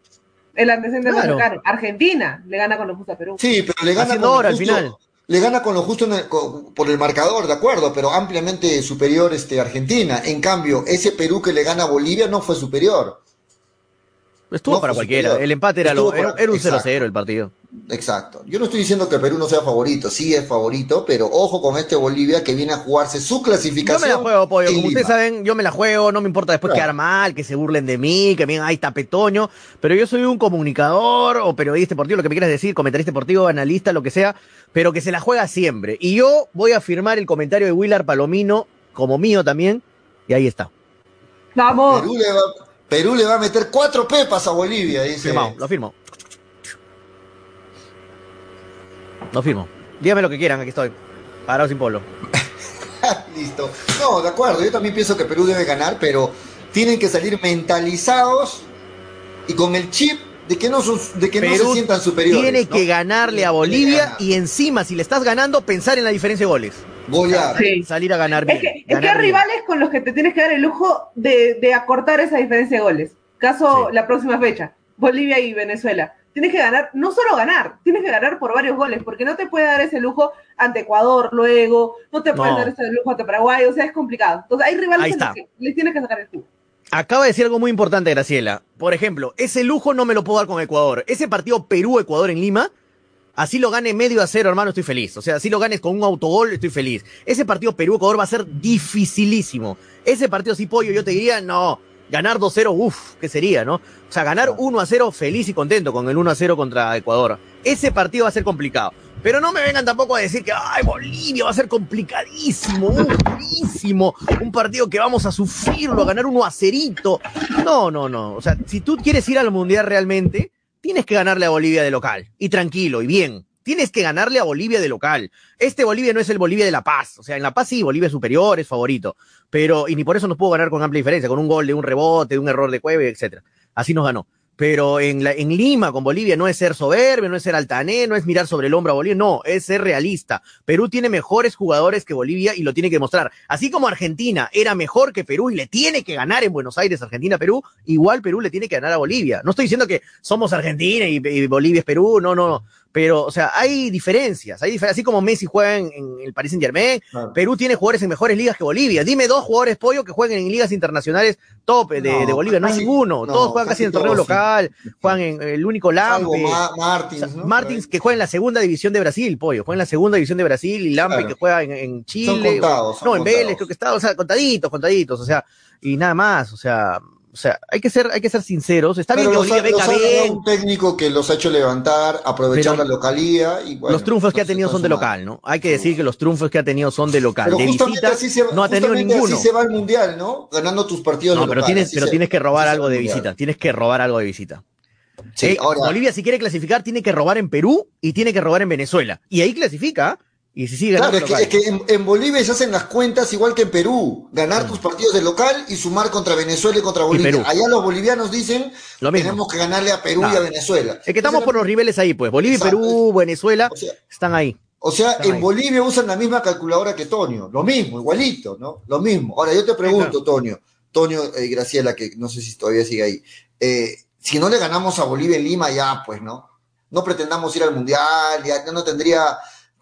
El antecedente más cercano. Argentina le gana con lo justo a Perú. Sí, pero le gana Haciendo con lo al justo- final. Le gana con lo justo en el- con- por el marcador, de acuerdo, pero ampliamente superior este, Argentina. En cambio, ese Perú que le gana a Bolivia no fue superior. Estuvo No, para cualquiera. superior. El empate era, lo, para- era un exacto. 0-0 el partido. Exacto. Yo no estoy diciendo que Perú no sea favorito, sí es favorito, pero ojo con este Bolivia que viene a jugarse su Yo clasificación. me la juego, pollo. Como ustedes saben, yo me la juego. No me importa después Claro. quedar mal, que se burlen de mí, que me digan, ay, está petoño. Pero yo soy un comunicador o periodista deportivo, lo que me quieras decir, comentarista deportivo, analista, lo que sea, pero que se la juega siempre. Y yo voy a firmar el comentario de Willard Palomino como mío también. Y ahí está. Vamos. Perú le, va, Perú le va a meter cuatro pepas a Bolivia, dice. Firmado, lo firmo. Lo firmo. Dígame lo que quieran, aquí estoy. Parado sin polo. Listo. No, de acuerdo, yo también pienso que Perú debe ganar, pero tienen que salir mentalizados y con el chip de que no, son, de que no Perú se sientan superiores. Tiene ¿no? que ganarle a Bolivia y encima, si le estás ganando, pensar en la diferencia de goles. Golear. Sí. Salir a ganar bien. Es que, es que hay rivales con los que te tienes que dar el lujo de, de acortar esa diferencia de goles. Caso Sí. la próxima fecha, Bolivia y Venezuela. Tienes que ganar, no solo ganar, tienes que ganar por varios goles, porque no te puede dar ese lujo ante Ecuador luego, no te puede No. dar ese lujo ante Paraguay, o sea, es complicado. Entonces hay rivales Ahí en los que les tienes que sacar el jugo. Acaba de decir algo muy importante, Graciela. Por ejemplo, ese lujo no me lo puedo dar con Ecuador. Ese partido Perú-Ecuador en Lima, así lo gane medio a cero, hermano, estoy feliz. O sea, si lo ganes con un autogol, estoy feliz. Ese partido Perú-Ecuador va a ser dificilísimo. Ese partido sí, pollo, yo te diría, no, ganar 2-0, uff, ¿qué sería, no? O sea, ganar 1-0 feliz y contento con el 1-0 contra Ecuador. Ese partido va a ser complicado. Pero no me vengan tampoco a decir que, ay, Bolivia va a ser complicadísimo, durísimo, un partido que vamos a sufrirlo, a ganar uno a cerito. No, no, no. O sea, si tú quieres ir al Mundial realmente, tienes que ganarle a Bolivia de local. Y tranquilo, y bien. Tienes que ganarle a Bolivia de local. Este Bolivia no es el Bolivia de La Paz. O sea, en La Paz sí, Bolivia es superior, es favorito. Pero, y ni por eso nos pudo ganar con amplia diferencia, con un gol de un rebote, de un error de Cueve, etcétera. Así nos ganó. Pero en, la, en Lima, con Bolivia, no es ser soberbio, no es ser altané, no es mirar sobre el hombro a Bolivia, no, es ser realista. Perú tiene mejores jugadores que Bolivia y lo tiene que mostrar. Así como Argentina era mejor que Perú y le tiene que ganar en Buenos Aires, Argentina, Perú, igual Perú le tiene que ganar a Bolivia. No estoy diciendo que somos Argentina y, y Bolivia es Perú, no, no, no. Pero, o sea, hay diferencias, hay diferencias. Así como Messi juega en, en el Paris Saint Germain, Claro. Perú tiene jugadores en mejores ligas que Bolivia. Dime dos jugadores pollo que jueguen en ligas internacionales top de, No, de Bolivia. No hay ninguno. no, todos juegan casi en el torneo sí. local, juegan en el único Lampe. Ma- O Martins, sea, ¿no? Martins que juega en la segunda división de Brasil, pollo. Juega en la segunda división de Brasil y Lampe Claro. que juega en, en Chile. contados, son no, en contados. Vélez, creo que está, o sea, contaditos, contaditos. O sea, y nada más. O sea, O sea, hay que ser, hay que ser sinceros. Está Pero bien que Bolivia ha- venga bien. un técnico que los ha hecho levantar, aprovechar Pero la localía y bueno, los triunfos que ha tenido son de local, ¿no? Hay que decir que los triunfos que ha tenido son de local. Pero de visita se, no ha tenido ninguno. así se va al mundial, ¿no? Ganando tus partidos No, de pero local, tienes, pero se- tienes que robar algo de visita. Tienes que robar algo de visita. Sí, Eh, ahora, Bolivia, si quiere clasificar, tiene que robar en Perú y tiene que robar en Venezuela. Y ahí clasifica. Y si sigue claro, ganando es que, local. es que en, en Bolivia se hacen las cuentas igual que en Perú. Ganar tus partidos de local y sumar contra Venezuela y contra Bolivia. Perú. Allá los bolivianos dicen, Lo mismo. tenemos que ganarle a Perú y a Claro. Venezuela. Es que estamos Entonces, por los niveles ahí, pues. Bolivia, y Exacto. Perú, Venezuela O sea, están ahí. O sea, Están en ahí. Bolivia usan la misma calculadora que Tonio, lo mismo, igualito, ¿no? Lo mismo. Ahora, yo te pregunto, Tonio, Tonio y Graciela, que no sé si todavía sigue ahí, eh, si no le ganamos a Bolivia en Lima, ya, pues, ¿no? No pretendamos ir al Mundial, ya ya no tendría,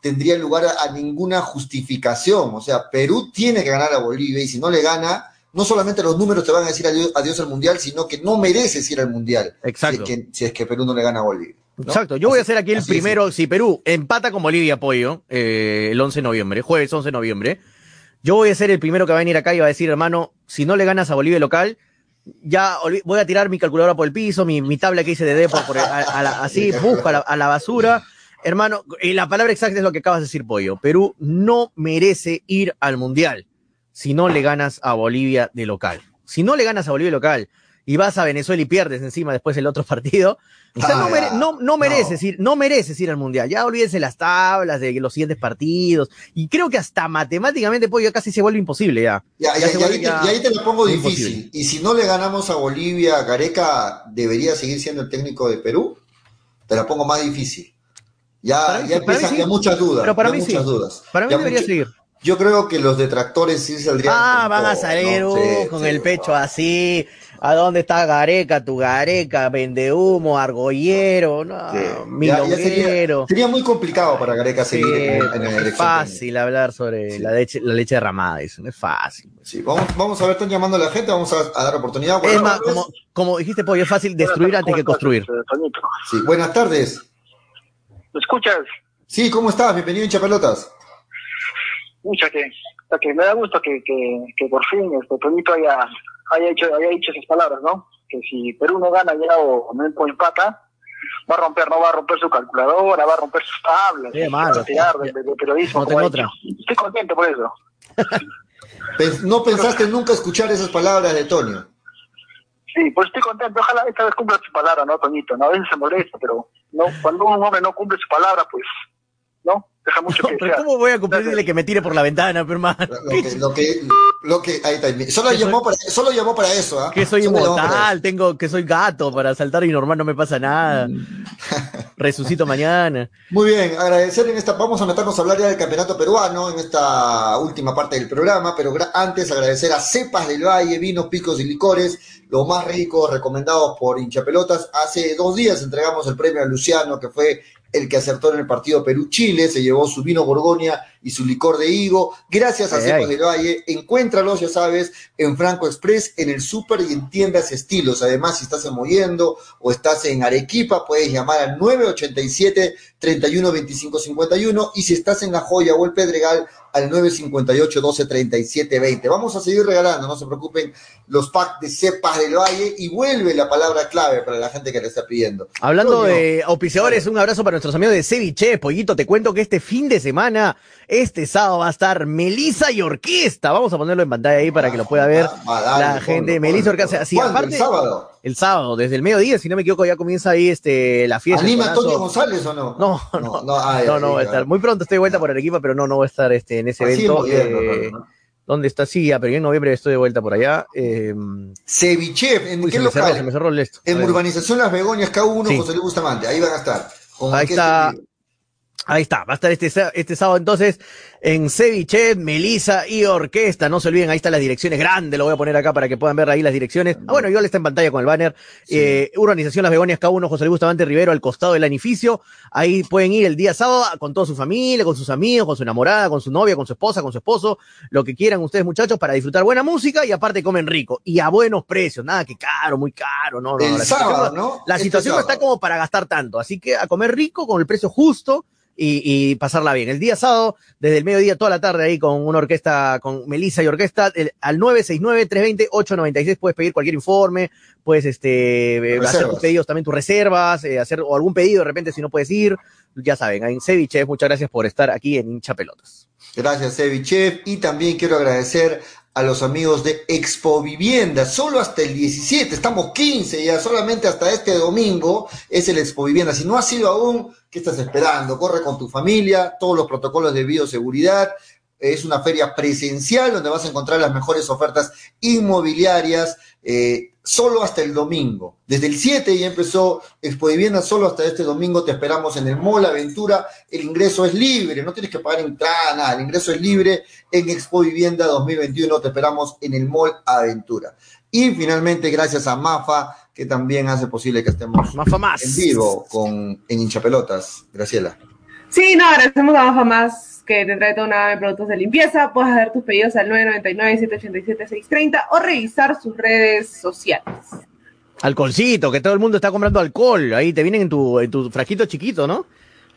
tendría lugar a, a ninguna justificación. O sea, Perú tiene que ganar a Bolivia y si no le gana, no solamente los números te van a decir adiós, adiós al Mundial, sino que no mereces ir al Mundial. Exacto. Si es que, si es que Perú no le gana a Bolivia. ¿no? Exacto, yo voy a hacer aquí el es. primero, si Perú empata con Bolivia apoyo eh, el 11 de noviembre, jueves 11 de noviembre, yo voy a ser el primero que va a venir acá y va a decir, hermano, si no le ganas a Bolivia local, ya voy a tirar mi calculadora por el piso, mi, mi tabla que hice de por el- a- a la- así, busco a la, a la basura. Hermano, la palabra exacta es lo que acabas de decir, Pollo. Perú no merece ir al Mundial si no le ganas a Bolivia de local. Si no le ganas a Bolivia de local y vas a Venezuela y pierdes encima después el otro partido, o sea, no, Ah, mere- no, no mereces ir, no mereces ir al mundial. Ya olvídense las tablas de los siguientes partidos. Y creo que hasta matemáticamente, pollo, casi se vuelve imposible ya. Ya, Ya ya, y ahí, te, y ahí te lo pongo difícil. imposible. Y si no le ganamos a Bolivia, Gareca debería seguir siendo el técnico de Perú. Te la pongo más difícil. Ya, mí ya sí, para mí empiezan sí. ya muchas dudas. Pero para mí muchas sí. dudas. Para mí Ya debería mucho- seguir. Yo creo que los detractores sí saldrían. Ah, van a salir ¿no? uh, Sí, con sí, el pecho así. ¿A dónde está Gareca? Tu Gareca, vende humo, argollero, no, Sí. Sería, milonguero. sería muy complicado para Gareca Sí, seguir en, en la es elección. fácil hablar sobre Sí. la leche, la leche derramada, eso no es fácil. Sí, vamos, vamos a ver, están llamando a la gente, vamos a, a dar oportunidad. Es más, como, como dijiste, Pollo, es fácil destruir antes que construir. Sí, buenas tardes. ¿Me escuchas? Sí, ¿cómo estás? Bienvenido, hincha pelotas. Mucha que, que me da gusto que, que, que por fin este Tonito haya, haya, hecho, haya dicho esas palabras, ¿no? Que si Perú no gana ya o no empata, va a romper, no va a romper su calculadora, va a romper sus tablas, Sí, va a tirar de, de- periodismo. No tengo otra. Estoy contento por eso. ¿No pensaste nunca escuchar esas palabras de Tonio? Sí, pues estoy contento. Ojalá esta vez cumpla su palabra, ¿no, Toñito? ¿no? A veces se molesta, pero no cuando un hombre no cumple su palabra, pues, ¿no? Deja mucho que Pero. ¿cómo voy a cumplirle que me tire por la ventana, pero hermano? Lo que, lo que, lo que, ahí está. Solo Que llamó soy- para, solo llamó para eso, ¿ah? Que soy Solo inmortal, tengo que soy gato para saltar y normal no me pasa nada. Resucito mañana. Muy bien, agradecer en esta, vamos a meternos a hablar ya del campeonato peruano en esta última parte del programa, pero antes agradecer a Cepas del Valle, vinos, picos y licores, los más ricos recomendados por hinchapelotas. Hace dos días entregamos el premio a Luciano, que fue el que acertó en el partido Perú-Chile, se llevó su vino Borgoña y su licor de higo. Gracias a Ay, Cepas ay. del Valle, encuéntralos, ya sabes, en Franco Express, en el súper y en tiendas estilos. Además, si estás en Mollendo o estás en Arequipa, puedes llamar al 987 31 25 51 y si estás en La Joya o el Pedregal, al 958 12 37 20. Vamos a seguir regalando, no se preocupen, los packs de cepas del Valle y vuelve la palabra clave para la gente que le está pidiendo. Hablando Coño. de auspiciadores, un abrazo para nuestros amigos de Ceviche, Pollito. Te cuento que este fin de semana, este sábado va a estar Melisa y Orquesta. Vamos a ponerlo en pantalla ahí para que lo pueda ver Ah, dale, la gente. y Orquesta. Sí, ¿Cuándo? aparte, ¿El sábado? el sábado, desde el mediodía, si no me equivoco, ya comienza ahí este, la fiesta. ¿Anima. Antonio González o no? No, no, no, no, no va a estar. Muy pronto estoy de vuelta por Arequipa, pero no, no voy a estar este, en ese Así evento. moderno, eh, ¿no? ¿Dónde está? Sí, ya, pero yo en noviembre estoy de vuelta por allá. Eh, Ceviche, ¿en uy, qué se, me cerró, local? se me cerró el esto. En ver. Urbanización Las Begonias, K1, Sí. José Luis Bustamante. Ahí van a estar. Ahí está. Ahí está, va a estar este, este sábado. Entonces en Ceviche, Melisa y Orquesta. No se olviden, ahí están las direcciones grandes, lo voy a poner acá para que puedan ver ahí las direcciones. Ah, bueno, igual está en pantalla con el banner. Sí. Eh, Urbanización Las Begonias K1, José Luis Bustamante Rivero, al costado del edificio. Ahí pueden ir el día sábado con toda su familia, con sus amigos, con su enamorada, con su novia, con su esposa, con su esposo, lo que quieran ustedes muchachos para disfrutar buena música y aparte comen rico y a buenos precios, nada que caro, muy caro, no, no. El la situación sábado, no- ¿no? La Este situación no está como para gastar tanto, así que a comer rico con el precio justo y, y pasarla bien. El día sábado, desde el mediodía, toda la tarde ahí con una orquesta, con Melissa y orquesta, el- al 969-320-896 puedes pedir cualquier informe, puedes este, hacer tus pedidos, también tus reservas, eh, hacer o algún pedido de repente si no puedes ir. Ya saben, en Ceviche, muchas gracias por estar aquí en Hincha Pelotas. Gracias, Evichev. Y también quiero agradecer a los amigos de Expo Vivienda. Solo hasta el 17, estamos 15 ya, solamente hasta este domingo es el Expo Vivienda. Si no has sido aún, ¿qué estás esperando? Corre con tu familia, todos los protocolos de bioseguridad. Es una feria presencial donde vas a encontrar las mejores ofertas inmobiliarias. Eh, solo hasta el domingo. Desde el 7 ya empezó Expo Vivienda, solo hasta este domingo te esperamos en el Mall Aventura. El ingreso es libre, no tienes que pagar entrada, nada. El ingreso es libre en Expo Vivienda 2021. Te esperamos en el Mall Aventura. Y finalmente, gracias a Mafa, que también hace posible que estemos Mafa más. en vivo con, en Hinchapelotas. Graciela. Sí, no, agradecemos a Baja Más que te trae toda una de productos de limpieza. Puedes hacer tus pedidos al 999-787-630 o revisar sus redes sociales. Alcoholcito, que todo el mundo está comprando alcohol. Ahí te vienen en tu, en tu frasquito chiquito, ¿no?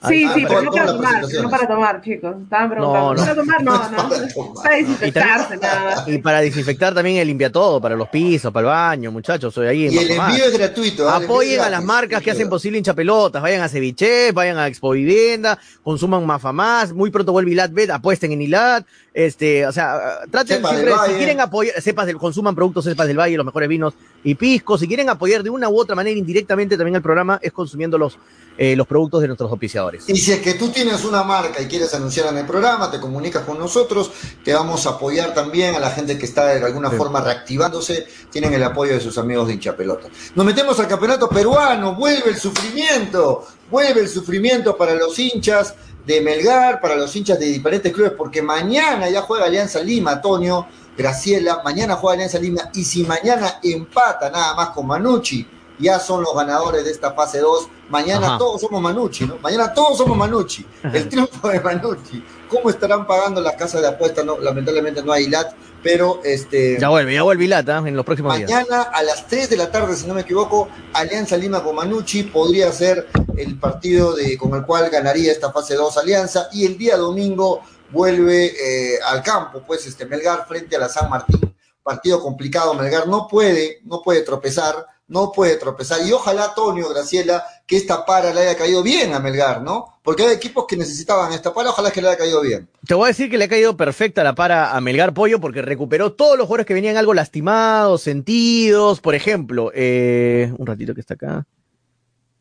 Sí, Ah, sí, pero no para tomar, no para tomar, chicos. Estaban preguntando. No, no. Para tomar, no, no. Para desinfectarse, nada más. Y para desinfectar también el limpia todo, para los pisos, para el baño, muchachos. Soy ahí Y el Bajo Más. envío es gratuito. El Apoyen a las marcas que hacen posible hinchapelotas, vayan a Ceviche, vayan a Expo Vivienda, consuman Mafa Más, muy pronto vuelve Ilat apuesten en Ilat, este, o sea, traten Cepas siempre, si quieren apoyar, sepas del, consuman productos cepas del Valle, los mejores vinos y piscos, si quieren apoyar de una u otra manera indirectamente también el programa, es consumiendo los, eh, los productos de nuestros auspiciadores. Y si es que tú tienes una marca y quieres anunciar en el programa, te comunicas con nosotros, te vamos a apoyar también a la gente que está de alguna Sí. forma reactivándose, tienen el apoyo de sus amigos de hinchapelota. Nos metemos al campeonato peruano, vuelve el sufrimiento, vuelve el sufrimiento para los hinchas de Melgar, para los hinchas de diferentes clubes, porque mañana ya juega Alianza Lima, Antonio, Graciela, mañana juega Alianza Lima, y si mañana empata nada más con Manucci, ya son los ganadores de esta fase 2. Mañana Ajá. todos somos Manucci, ¿no? Mañana todos somos Manucci. El triunfo de Manucci. ¿Cómo estarán pagando las casas de apuestas? No, lamentablemente no hay LAT, pero este Ya vuelve, ya vuelve Ilata en los próximos días. mañana a las 3 de la tarde, si no me equivoco, Alianza Lima con Manucci podría ser el partido de, con el cual ganaría esta fase 2 Alianza. Y el día domingo vuelve eh, al campo, pues este Melgar frente a la San Martín. Partido complicado, Melgar no puede, no puede tropezar, no puede tropezar. Y ojalá, Antonio, Graciela, que esta para le haya caído bien a Melgar, ¿no? Porque hay equipos que necesitaban esta para, ojalá que le haya caído bien. Te voy a decir que le ha caído perfecta la para a Melgar Pollo porque recuperó todos los jugadores que venían algo lastimados, sentidos. Por ejemplo, eh, un ratito que está acá.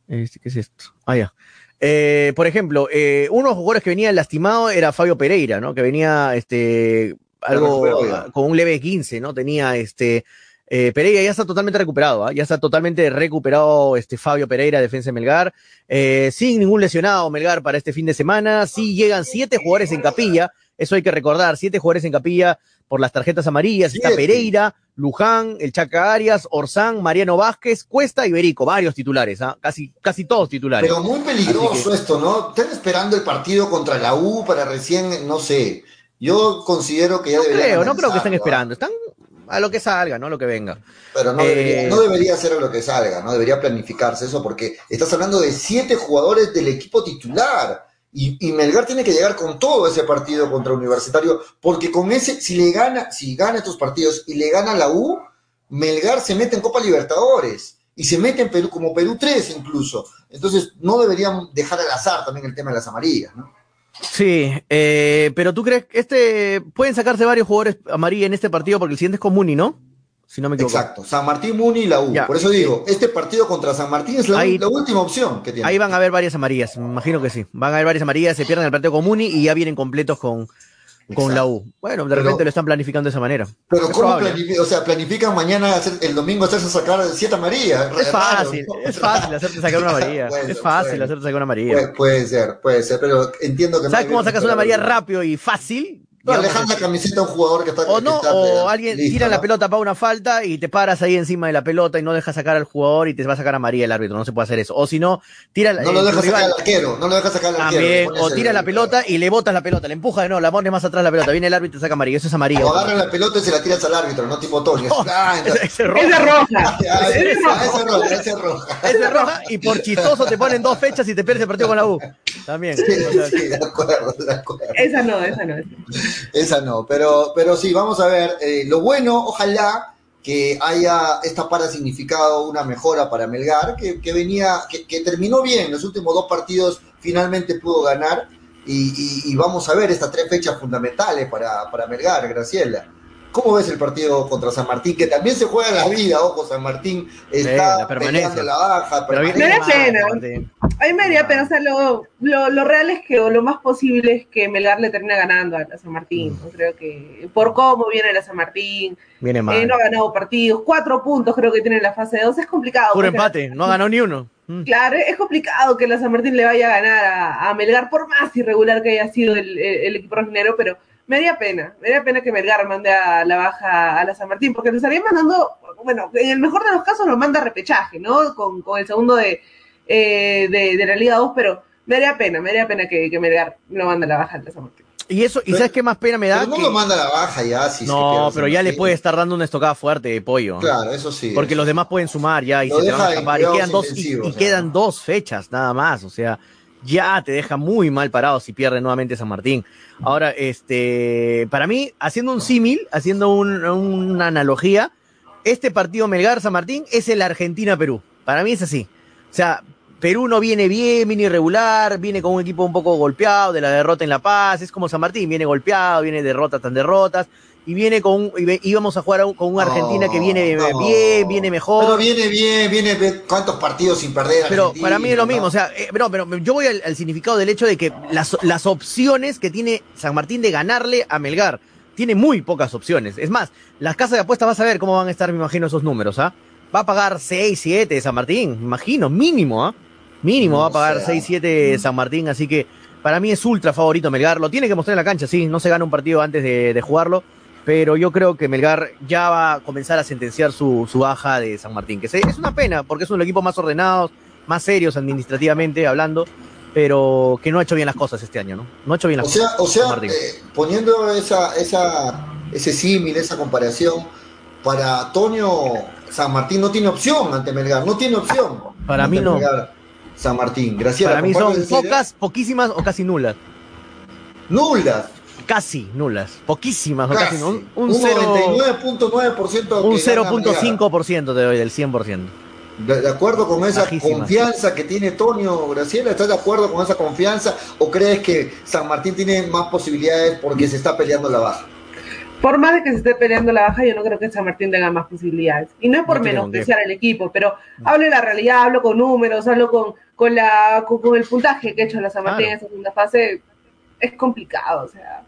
Este, ¿Qué es esto? Ah, ya. Eh, por ejemplo, eh, uno de los jugadores que venía lastimado era Fabio Pereira, ¿no? Que venía este, algo con un leve 15, ¿no? Tenía este. Eh, Pereira ya está totalmente recuperado, ¿ah? ya está totalmente recuperado este Fabio Pereira, defensa de Melgar, eh, sin ningún lesionado Melgar para este fin de semana, sí llegan siete jugadores en capilla, eso hay que recordar, siete jugadores en capilla por las tarjetas amarillas, está. Pereira, Luján, el Chaca Arias, Orsán, Mariano Vázquez, Cuesta y Berico, varios titulares, ¿ah? casi, casi todos titulares. Pero muy peligroso que- esto, ¿no? Están esperando el partido contra la U para recién, no sé. Yo considero que ya no deberían creo, no creo que estén ¿ah? esperando, están a lo que salga, no a lo que venga. Pero no, Eh, debería, no debería ser a lo que salga, no debería planificarse eso, porque estás hablando de siete jugadores del equipo titular. Y, y Melgar tiene que llegar con todo ese partido contra Universitario, porque con ese, si le gana, si gana estos partidos y le gana la U, Melgar se mete en Copa Libertadores y se mete en Perú, como Perú 3 incluso. Entonces, no deberían dejar al azar también el tema de las amarillas, ¿no? Sí, eh, pero tú crees que este pueden sacarse varios jugadores amarillos en este partido porque el siguiente es con Muni, ¿no? Si no me equivoco. Exacto, San Martín, Muni y la U. Ya. Por eso digo, este partido contra San Martín es la, Ahí- la última opción que tiene. Ahí van a haber varias amarillas, me imagino que sí. Van a haber varias amarillas, se pierden el partido con Muni y ya vienen completos con, con Exacto. la U. Bueno, de Pero- repente lo están planificando de esa manera. Pero Es ¿cómo planifican? O sea, planifican mañana hacer, el domingo hacerse sacar siete amarillas. Es fácil, ¿no? es fácil hacerte sacar una amarilla. Bueno, es fácil bueno. hacerte sacar una amarilla. Puede, puede ser, puede ser, pero entiendo que no ¿Sabes cómo sacas una amarilla rápido y fácil? No, le dejan la camiseta a un jugador que está O no, está, o eh, alguien listo, tira la pelota para una falta y te paras ahí encima de la pelota y no dejas sacar al jugador y te va a sacar amarilla el árbitro. No se puede hacer eso. O si no, tira No eh, lo tu deja sacar al arquero, no lo deja sacar al arquero. o el- tira la pelota y le botas la pelota, le empujas de no, la pones más atrás la pelota, viene el árbitro y te saca amarilla, eso es amarilla. O agarra la pelota y se la tiras al árbitro, no tipo Tony. No, Ah, ese- ese es roja. Esa es roja. Esa es roja. es roja, esa es roja. Ese es roja y por chistoso te ponen dos fechas y te pierdes el partido con la U. también. Sí, sí, de acuerdo, de acuerdo. Esa no, esa no. esa. Esa no, pero, pero sí, vamos a ver. eh, lo bueno, ojalá que haya, esta para significado una mejora para Melgar, que, que venía, que, terminó bien, los últimos dos partidos finalmente pudo ganar y, y- y vamos a ver estas tres fechas fundamentales para, para Melgar, Graciela. ¿Cómo ves el partido contra San Martín? Que también se juega la vida, ojo, San Martín está la permanencia. peleando la baja, Pero Me da permanece. pena. A mí me daría pena, o sea, lo, lo, lo real es que, o lo más posible es que Melgar le termine ganando a la San Martín. ¿no? Creo que por cómo viene la San Martín, Viene mal. eh, no ha ganado partidos, cuatro puntos creo que tiene en la fase 2, es complicado. Puro empate, no ha ganado ni uno. Mm. Claro, es complicado que la San Martín le vaya a ganar a, a Melgar, por más irregular que haya sido el, el- el equipo rojinegro, pero me daría pena, me daría pena que Melgar mande a la baja a la San Martín, porque lo estaría mandando, bueno, en el mejor de los casos lo manda a repechaje, ¿no? Con, con el segundo de, eh, de, de la Liga 2, pero me daría pena, me daría pena que, que Melgar lo mande a la baja a la San Martín. Y eso, ¿y sabes qué más pena me da? Pero no Que- lo manda a la baja ya, si es que No, pero ya le puede estar dando una estocada fuerte de pollo. Claro, eso sí. Porque los demás pueden sumar ya y Lo se te van a escapar. Y quedan dos, y, quedan dos fechas nada más. O sea, ya te deja muy mal parado si pierde nuevamente San Martín. Ahora, este, para mí, haciendo un símil, haciendo un- una analogía, este partido Melgar-San Martín es el Argentina-Perú. Para mí es así. O sea, Perú no viene bien, viene irregular, viene con un equipo un poco golpeado de la derrota en La Paz, es como San Martín, viene golpeado, viene derrotas tan derrotas, y viene con un, y íbamos a jugar a un- con un Argentina que viene No, bien, viene mejor. Pero viene bien, viene. ¿Cuántos partidos sin perder? Pero Argentina, para mí es lo no? mismo, o sea, eh, no, pero yo voy al, al significado del hecho de que las, las opciones que tiene San Martín de ganarle a Melgar, tiene muy pocas opciones. Es más, las casas de apuestas vas a ver cómo van a estar, me imagino, esos números, ¿ah? Va a pagar 6, 7 San Martín, me imagino, mínimo, ¿ah? Mínimo No va a pagar sé, ah. 6, 7 San Martín, así que para mí es ultra favorito Melgar. Lo tiene que mostrar en la cancha, sí, no se gana un partido antes de, de jugarlo, pero yo creo que Melgar ya va a comenzar a sentenciar su, su baja de San Martín, que se- es una pena, porque es uno de los equipos más ordenados, más serios administrativamente hablando, pero que no ha hecho bien las cosas este año, ¿no? No ha hecho bien las O sea, cosas. o sea San Martín. eh, poniendo esa, esa, ese símil, esa comparación, para Toño, San Martín no tiene opción ante Melgar, no tiene opción. Para mí no. Melgar, San Martín, gracias. Para mí son pocas, poquísimas o casi nulas. Nulas. Casi nulas. Poquísimas o Casi. casi. Un, Un cero- 99.9% un que gana Melgar. 0.5% te doy del 100%. De, de acuerdo con esa confianza que tiene Toño Graciela, ¿estás de acuerdo con esa confianza o crees que San Martín tiene más posibilidades porque se está peleando la baja? Por más de que se esté peleando la baja, yo no creo que San Martín tenga más posibilidades. Y no es por No menospreciar el equipo, pero hablo de la realidad, hablo con números, hablo con, con, la, con, con el puntaje que ha hecho la San Martín Claro. en esa segunda fase. Es complicado, o sea.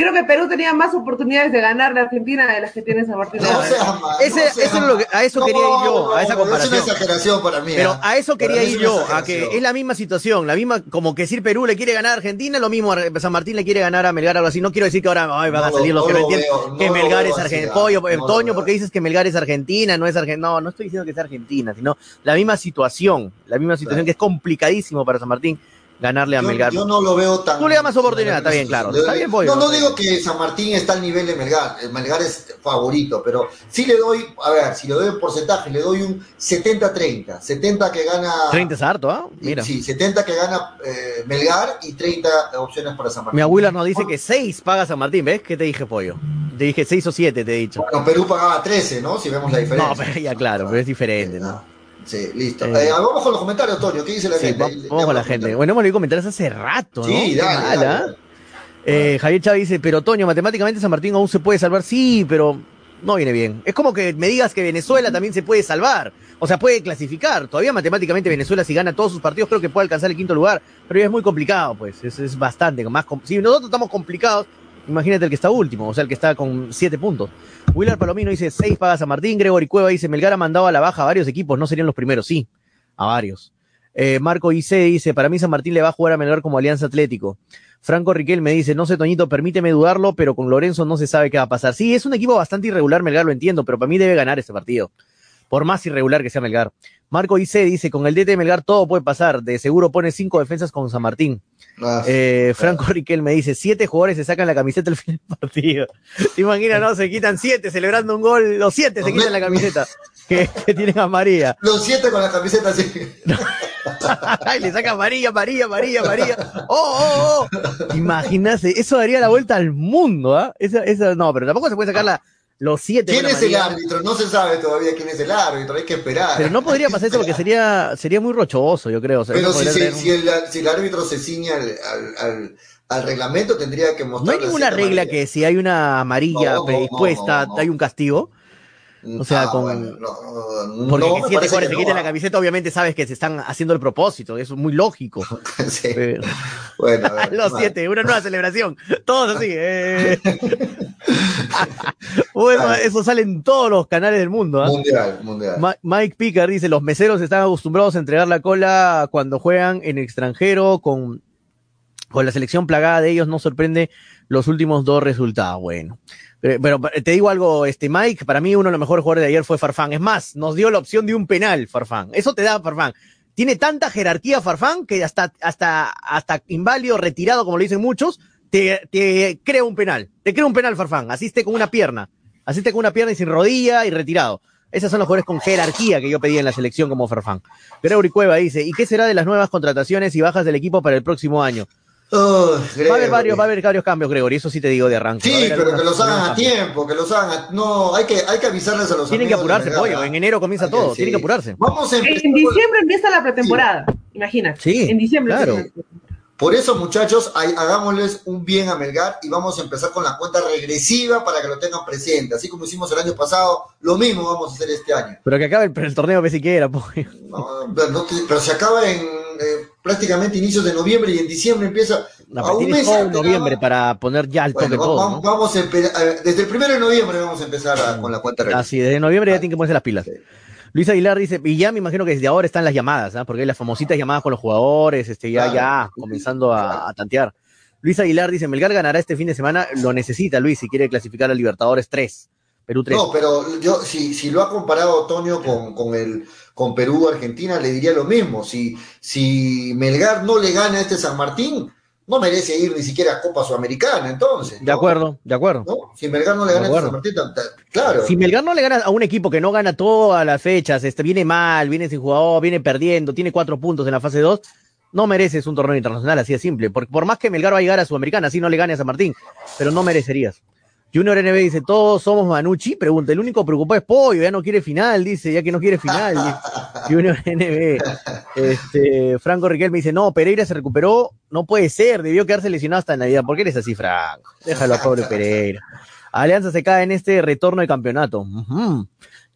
Creo que Perú tenía más oportunidades de ganar la Argentina de las que tiene San Martín. No Ese- no eso es lo que- a eso quería ir yo, No, a esa no, Es comparación. una exageración para mí. Pero ¿ah? a eso quería ir es yo, a que es la misma situación, la misma, como que decir Perú le quiere ganar a Argentina, lo mismo San Martín le quiere ganar a Melgar, algo así. No quiero decir que ahora ay, van a salir lo- los que no entienden veo, que Melgar es Argentina. Pollo, eh, Toño, porque dices que Melgar es Argentina, no es Argentina. No, no estoy diciendo que sea Argentina, sino la misma situación, la misma situación que es complicadísimo para San Martín ganarle a Yo, Melgar. yo no lo veo tan. Tú le más oportunidad, está bien, claro. Está bien, Pollo. No, no digo que San Martín está al nivel de Melgar. El Melgar es favorito, pero sí le doy, a ver, si le doy un porcentaje, le doy un 70-30. 70 que gana. 30 es harto, ¿ah? Mira. Sí, 70 que gana eh, Melgar y 30 opciones para San Martín. Mi abuela nos dice que 6 paga San Martín, ¿ves? ¿Qué te dije, Pollo? Te dije 6 o 7, te he dicho. Bueno, Perú pagaba 13, ¿no? Si vemos la diferencia. No, pero ya claro, pero es diferente, ¿no? Sí, listo. Eh. Eh, vamos con los comentarios, Toño. ¿Qué dice la Sí, gente? vamos con la gente. Bueno, hemos leído comentarios hace rato, ¿no? Sí, dale, dale, dale. Eh, Javier Chávez dice, pero Toño, matemáticamente San Martín aún se puede salvar. Sí, pero no viene bien. Es como que me digas que Venezuela también se puede salvar. O sea, puede clasificar. Todavía matemáticamente Venezuela, si gana todos sus partidos, creo que puede alcanzar el quinto lugar. Pero ya es muy complicado, pues. Es, es bastante. Más si nosotros estamos complicados, imagínate el que está último, o sea, el que está con siete puntos. Willard Palomino dice, seis paga San Martín. Gregory Cueva dice, Melgar ha mandado a la baja a varios equipos. No serían los primeros, sí. A varios. Eh, Marco IC dice, para mí San Martín le va a jugar a Melgar como Alianza Atlético. Franco Riquel me dice, no sé, Toñito, permíteme dudarlo, pero con Lorenzo no se sabe qué va a pasar. Sí, es un equipo bastante irregular, Melgar, lo entiendo, pero para mí debe ganar este partido. Por más irregular que sea Melgar. Marco IC dice, con el DT de Melgar todo puede pasar. De seguro pone cinco defensas con San Martín. Ah, Eh, Franco Riquel me dice, siete jugadores se sacan la camiseta al fin del partido. ¿Te imaginas, no? Se quitan siete celebrando un gol, los siete se quitan la camiseta que, que tienen a María. Los siete con la camiseta así. y le saca María, María, María, María. ¡Oh, oh, oh! Imagínate, eso daría la vuelta al mundo, ¿ah? Esa, esa, no, pero tampoco se puede sacar la, los siete. ¿Quién es el árbitro? No se sabe todavía quién es el árbitro, hay que esperar. Pero no podría pasar eso porque sería, sería muy rochoso, yo creo. O sea, Pero no si, si- el, si el árbitro se ciña al, al, al- al reglamento, tendría que No mostrar. hay ninguna regla que si hay una amarilla No, no, predispuesta, no, no. hay un castigo. O sea, con- Bueno, no, Porque no, se quiten no. la camiseta, obviamente sabes que se están haciendo el propósito, eso es muy lógico. Sí. Pero- Bueno, a ver, Los siete, una nueva celebración, todos así. eh. bueno, eso sale en todos los canales del mundo. ¿ah? Mundial, mundial. Ma- Mike Picker dice, los meseros están acostumbrados a entregar la cola cuando juegan en extranjero con, con la selección plagada de ellos, no sorprende los últimos dos resultados. Bueno, pero, pero te digo algo, este Mike, para mí uno de los mejores jugadores de ayer fue Farfán. Es más, nos dio la opción de un penal, Farfán. Eso te da Farfán. Tiene tanta jerarquía Farfán que hasta, hasta, hasta inválido, retirado, como lo dicen muchos, te, te crea un penal. Te crea un penal, Farfán. Asiste con una pierna. Asiste con una pierna y sin rodilla y retirado. Esos son los jugadores con jerarquía que yo pedí en la selección como Farfán. Gregory Cueva dice, ¿y qué será de las nuevas contrataciones y bajas del equipo para el próximo año? Oh, Va a haber varios, va a haber varios cambios, Gregory, eso sí te digo de arranque. Sí, pero que los hagan a tiempo, que los hagan a... No, hay que, hay que avisarles a los Tienen que apurarse, pollo. En enero comienza Hay que- todo, sí. tienen que apurarse. Vamos a En diciembre empieza la pretemporada, imagínate. Sí, En diciembre. claro. Por eso, muchachos, hay- hagámosles un bien a Melgar y vamos a empezar con la cuenta regresiva para que lo tengan presente. Así como hicimos el año pasado, lo mismo vamos a hacer este año. Pero que acabe el, el torneo que siquiera, pollo. No, pero, no pero se acaba en eh, prácticamente inicios de noviembre y en diciembre empieza a pero un mes todo antes, noviembre para poner ya toque Bueno, todo, vamos, ¿no? vamos a empe- a ver, desde el primero de noviembre vamos a empezar a- con la cuenta regresiva. Así, desde noviembre ya tienen que ponerse las pilas. Luis Aguilar dice, y ya me imagino que desde ahora están las llamadas, ¿ah? porque hay las famositas llamadas con los jugadores, este, ya, Claro. ya, comenzando a, a tantear. Luis Aguilar dice, Melgar ganará este fin de semana, lo necesita Luis si quiere clasificar a Libertadores 3, Perú 3. No, pero yo, si, si lo ha comparado Toño con, con, el, con Perú, Argentina, le diría lo mismo. Si, si Melgar no le gana a este San Martín, no merece ir ni siquiera a Copa Sudamericana, entonces. de acuerdo, de acuerdo. ¿No? Si Melgar no le gana a este. San Martín, claro. Si Melgar no le gana a un equipo que no gana todas las fechas, este, viene mal, viene sin jugador, viene perdiendo, tiene cuatro puntos en la fase 2, no mereces un torneo internacional, así de simple. Por, por más que Melgar va a llegar a Sudamericana, así no le gane a San Martín, pero no merecerías. Junior NB dice, todos somos Manucci, pregunta, el único preocupado es Pollo, ya no quiere final, dice, ya que no quiere final. Junior NB. Este, Franco Riquelme dice, no, Pereira se recuperó, no puede ser, debió quedarse lesionado hasta Navidad. ¿Por qué eres así, Franco? Déjalo a pobre Pereira. Alianza se cae en este retorno de campeonato.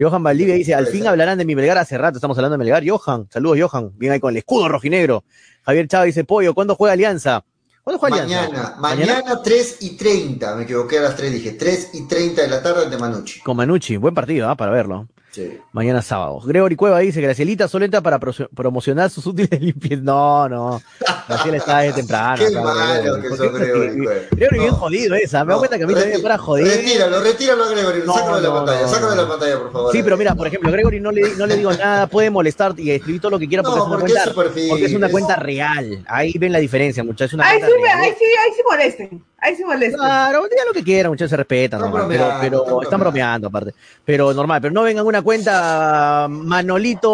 Johan Valdivia dice, al fin hablarán de mi Melgar hace rato, estamos hablando de Melgar. Johan, saludos Johan, bien ahí con el escudo rojinegro. Javier Chávez dice, Pollo, ¿cuándo juega Alianza? ¿Cuándo juega Alianza? Mañana, mañana 3 y 30, me equivoqué a las 3, dije 3 y 30 de la tarde ante Manucci. Con Manucci, buen partido, ¿ah? para verlo. Sí. Mañana sábado. Gregory Cueva dice, Gracielita solenta para pro- promocionar sus útiles de limpieza. No, no. Graciela está de temprano. Qué malo Gregory. que ¿Por sos, qué Gregory estás- Cueva? Gregory bien jodido esa. Me da cuenta que a mí también me para joder. Retíralo, retíralo a Gregory, No, sácalo de la pantalla, no, sácalo de la pantalla, por favor. Sí, pero mira, por ejemplo, Gregory no le, no le digo nada, puede molestar y escribir todo lo que quiera porque, es, una porque cuenta, porque es una cuenta real. Ahí ven la diferencia, muchachos. Ahí sí, ahí sí, ahí sí molesten. Ahí sí molesten. Claro, digan lo que quieran, muchachos, se respetan, Están normal, pero, bromeando, pero están están bromeando aparte. Pero normal, pero no vengan una cuenta Manolito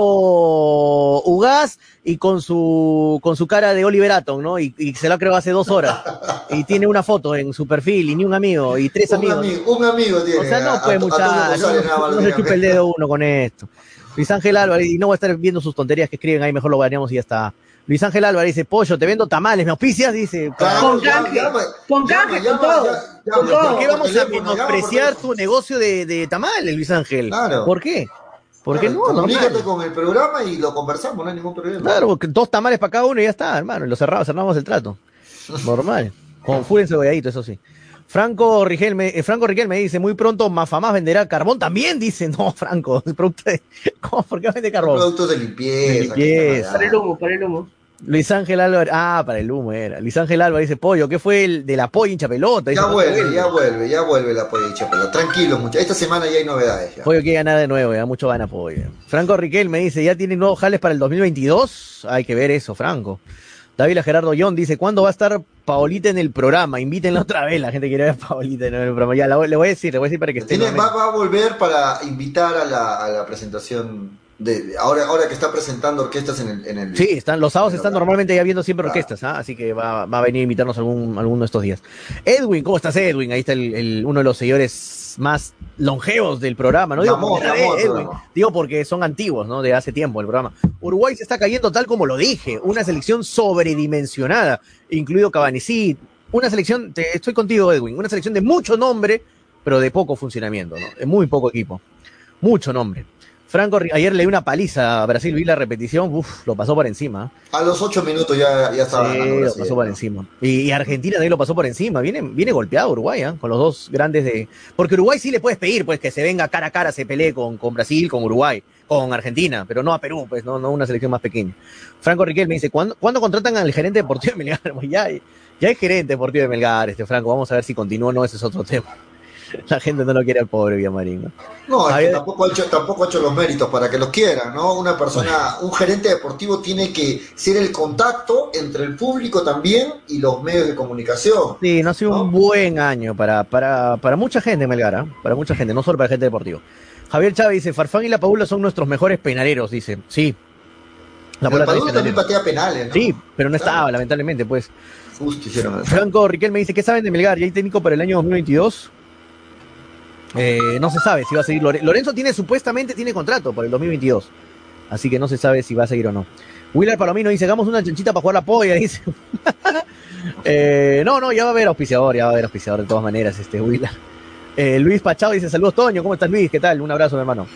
Ugaz y con su con su cara de Oliver Atom, ¿no? Y, y se la creo hace dos horas. Y tiene una foto en su perfil y ni un amigo y tres un amigos. amigo, un amigo tiene. O sea, no a- puede a- a mucha, Antonio no, no se chupe el dedo uno con esto. Luis Ángel Álvarez, y no va a estar viendo sus tonterías que escriben ahí, mejor lo baneamos y ya está. Luis Ángel Álvarez dice, pollo, te vendo tamales, ¿me auspicias? Dice, Claro, Con canje, con canje, con todo. ¿por qué vamos a menospreciar tu negocio de, de tamales, Luis Ángel? Claro. ¿Por qué? ¿Por qué Claro, no? Comunícate Normal. con el programa y lo conversamos, no hay ningún problema. Claro, porque dos tamales para cada uno y ya está, hermano. y Lo cerramos, cerramos el trato. Normal. Con full encebollado, eso sí. Franco Rigel me, eh, Franco Rigel me dice, muy pronto Mafamás venderá carbón también, dice. No, Franco, el producto de- ¿cómo? ¿por qué vende carbón? Productos de limpieza. De limpieza. Para el humo, para el humo. Luis Ángel Álvarez, ah, para el humo era. Luis Ángel Álvarez dice, pollo, ¿qué fue el de la polla hincha pelota? Ya "¿Cuánto vuelve, ya vuelve, ya vuelve la pollicha, pero tranquilo, muchachos. Esta semana ya hay novedades. Ya. Pollo quiere ganar de nuevo, ya mucho gana pollo. Franco Riquel me dice, ¿ya tienen nuevos jales para el 2022? Hay que ver eso, Franco. Dávila Gerardo John dice, ¿cuándo va a estar Paolita en el programa? Invítenla otra vez, la gente quiere ver a Paolita en el programa. Ya, la le voy a decir, le voy a decir para que esté. Tiene- va, va a volver para invitar a la, a la presentación De, ahora, ahora que está presentando orquestas en el. En el Sí, están, los sábados están normalmente ya viendo siempre Claro. orquestas, ¿ah? así que va, va a venir a invitarnos algún, alguno de estos días. Edwin, ¿cómo estás, Edwin? Ahí está el, el- uno de los seguidores más longevos del programa, ¿no? Digo, porque Edwin, digo porque son antiguos, ¿no? De hace tiempo el programa. Uruguay se está cayendo tal como lo dije, una selección sobredimensionada, incluido Cabanicid, una selección, te, estoy contigo, Edwin, una selección de mucho nombre, pero de poco funcionamiento, ¿no? De muy poco equipo. Mucho nombre. Franco, ayer leí una paliza a Brasil, vi la repetición, uff, lo pasó por encima. A los ocho minutos ya, ya estaba Sí, ganando lo pasó por encima. Y, y Argentina también lo pasó por encima. Viene, viene golpeado Uruguay, ¿ah? con los dos grandes de. Porque Uruguay sí le puedes pedir, pues, que se venga cara a cara, se pelee con, con Brasil, con Uruguay, con Argentina, pero no a Perú, pues, no, no una selección más pequeña. Franco Riquel me dice, ¿cuándo, ¿cuándo contratan al gerente deportivo de Melgar? Pues ya, ya hay gerente deportivo de Melgar, este Franco. Vamos a ver si continúa o no, ese es otro tema. La gente no lo quiere al pobre Villamarín. ¿no? No, es que tampoco ha, hecho, tampoco ha hecho los méritos para que los quieran, ¿no? Una persona, un gerente deportivo tiene que ser el contacto entre el público también y los medios de comunicación. Sí, no ha sido ¿No? un buen año para, para, para mucha gente, Melgar, ¿ah? para mucha gente, no solo para gente deportivo. Javier Chávez dice, Farfán y La Paula son nuestros mejores penaleros, dice. Sí. La Paula también penalero. patea penales, ¿no? Sí, pero no Claro. estaba, lamentablemente, pues. Justo hicieron. Franco Riquel me dice, ¿qué saben de Melgar? ¿Ya hay técnico para el año 2022? Eh, no se sabe si va a seguir. Lore- Lorenzo tiene, supuestamente, tiene contrato para el 2022. Así que no se sabe si va a seguir o no. Willard Palomino dice, hagamos una chanchita para jugar la polla, dice. Eh, no, no, ya va a haber auspiciador, ya va a haber auspiciador de todas maneras, este Willard. Eh, Luis Pachado dice, saludos Toño, ¿cómo estás Luis? ¿Qué tal? Un abrazo, mi hermano.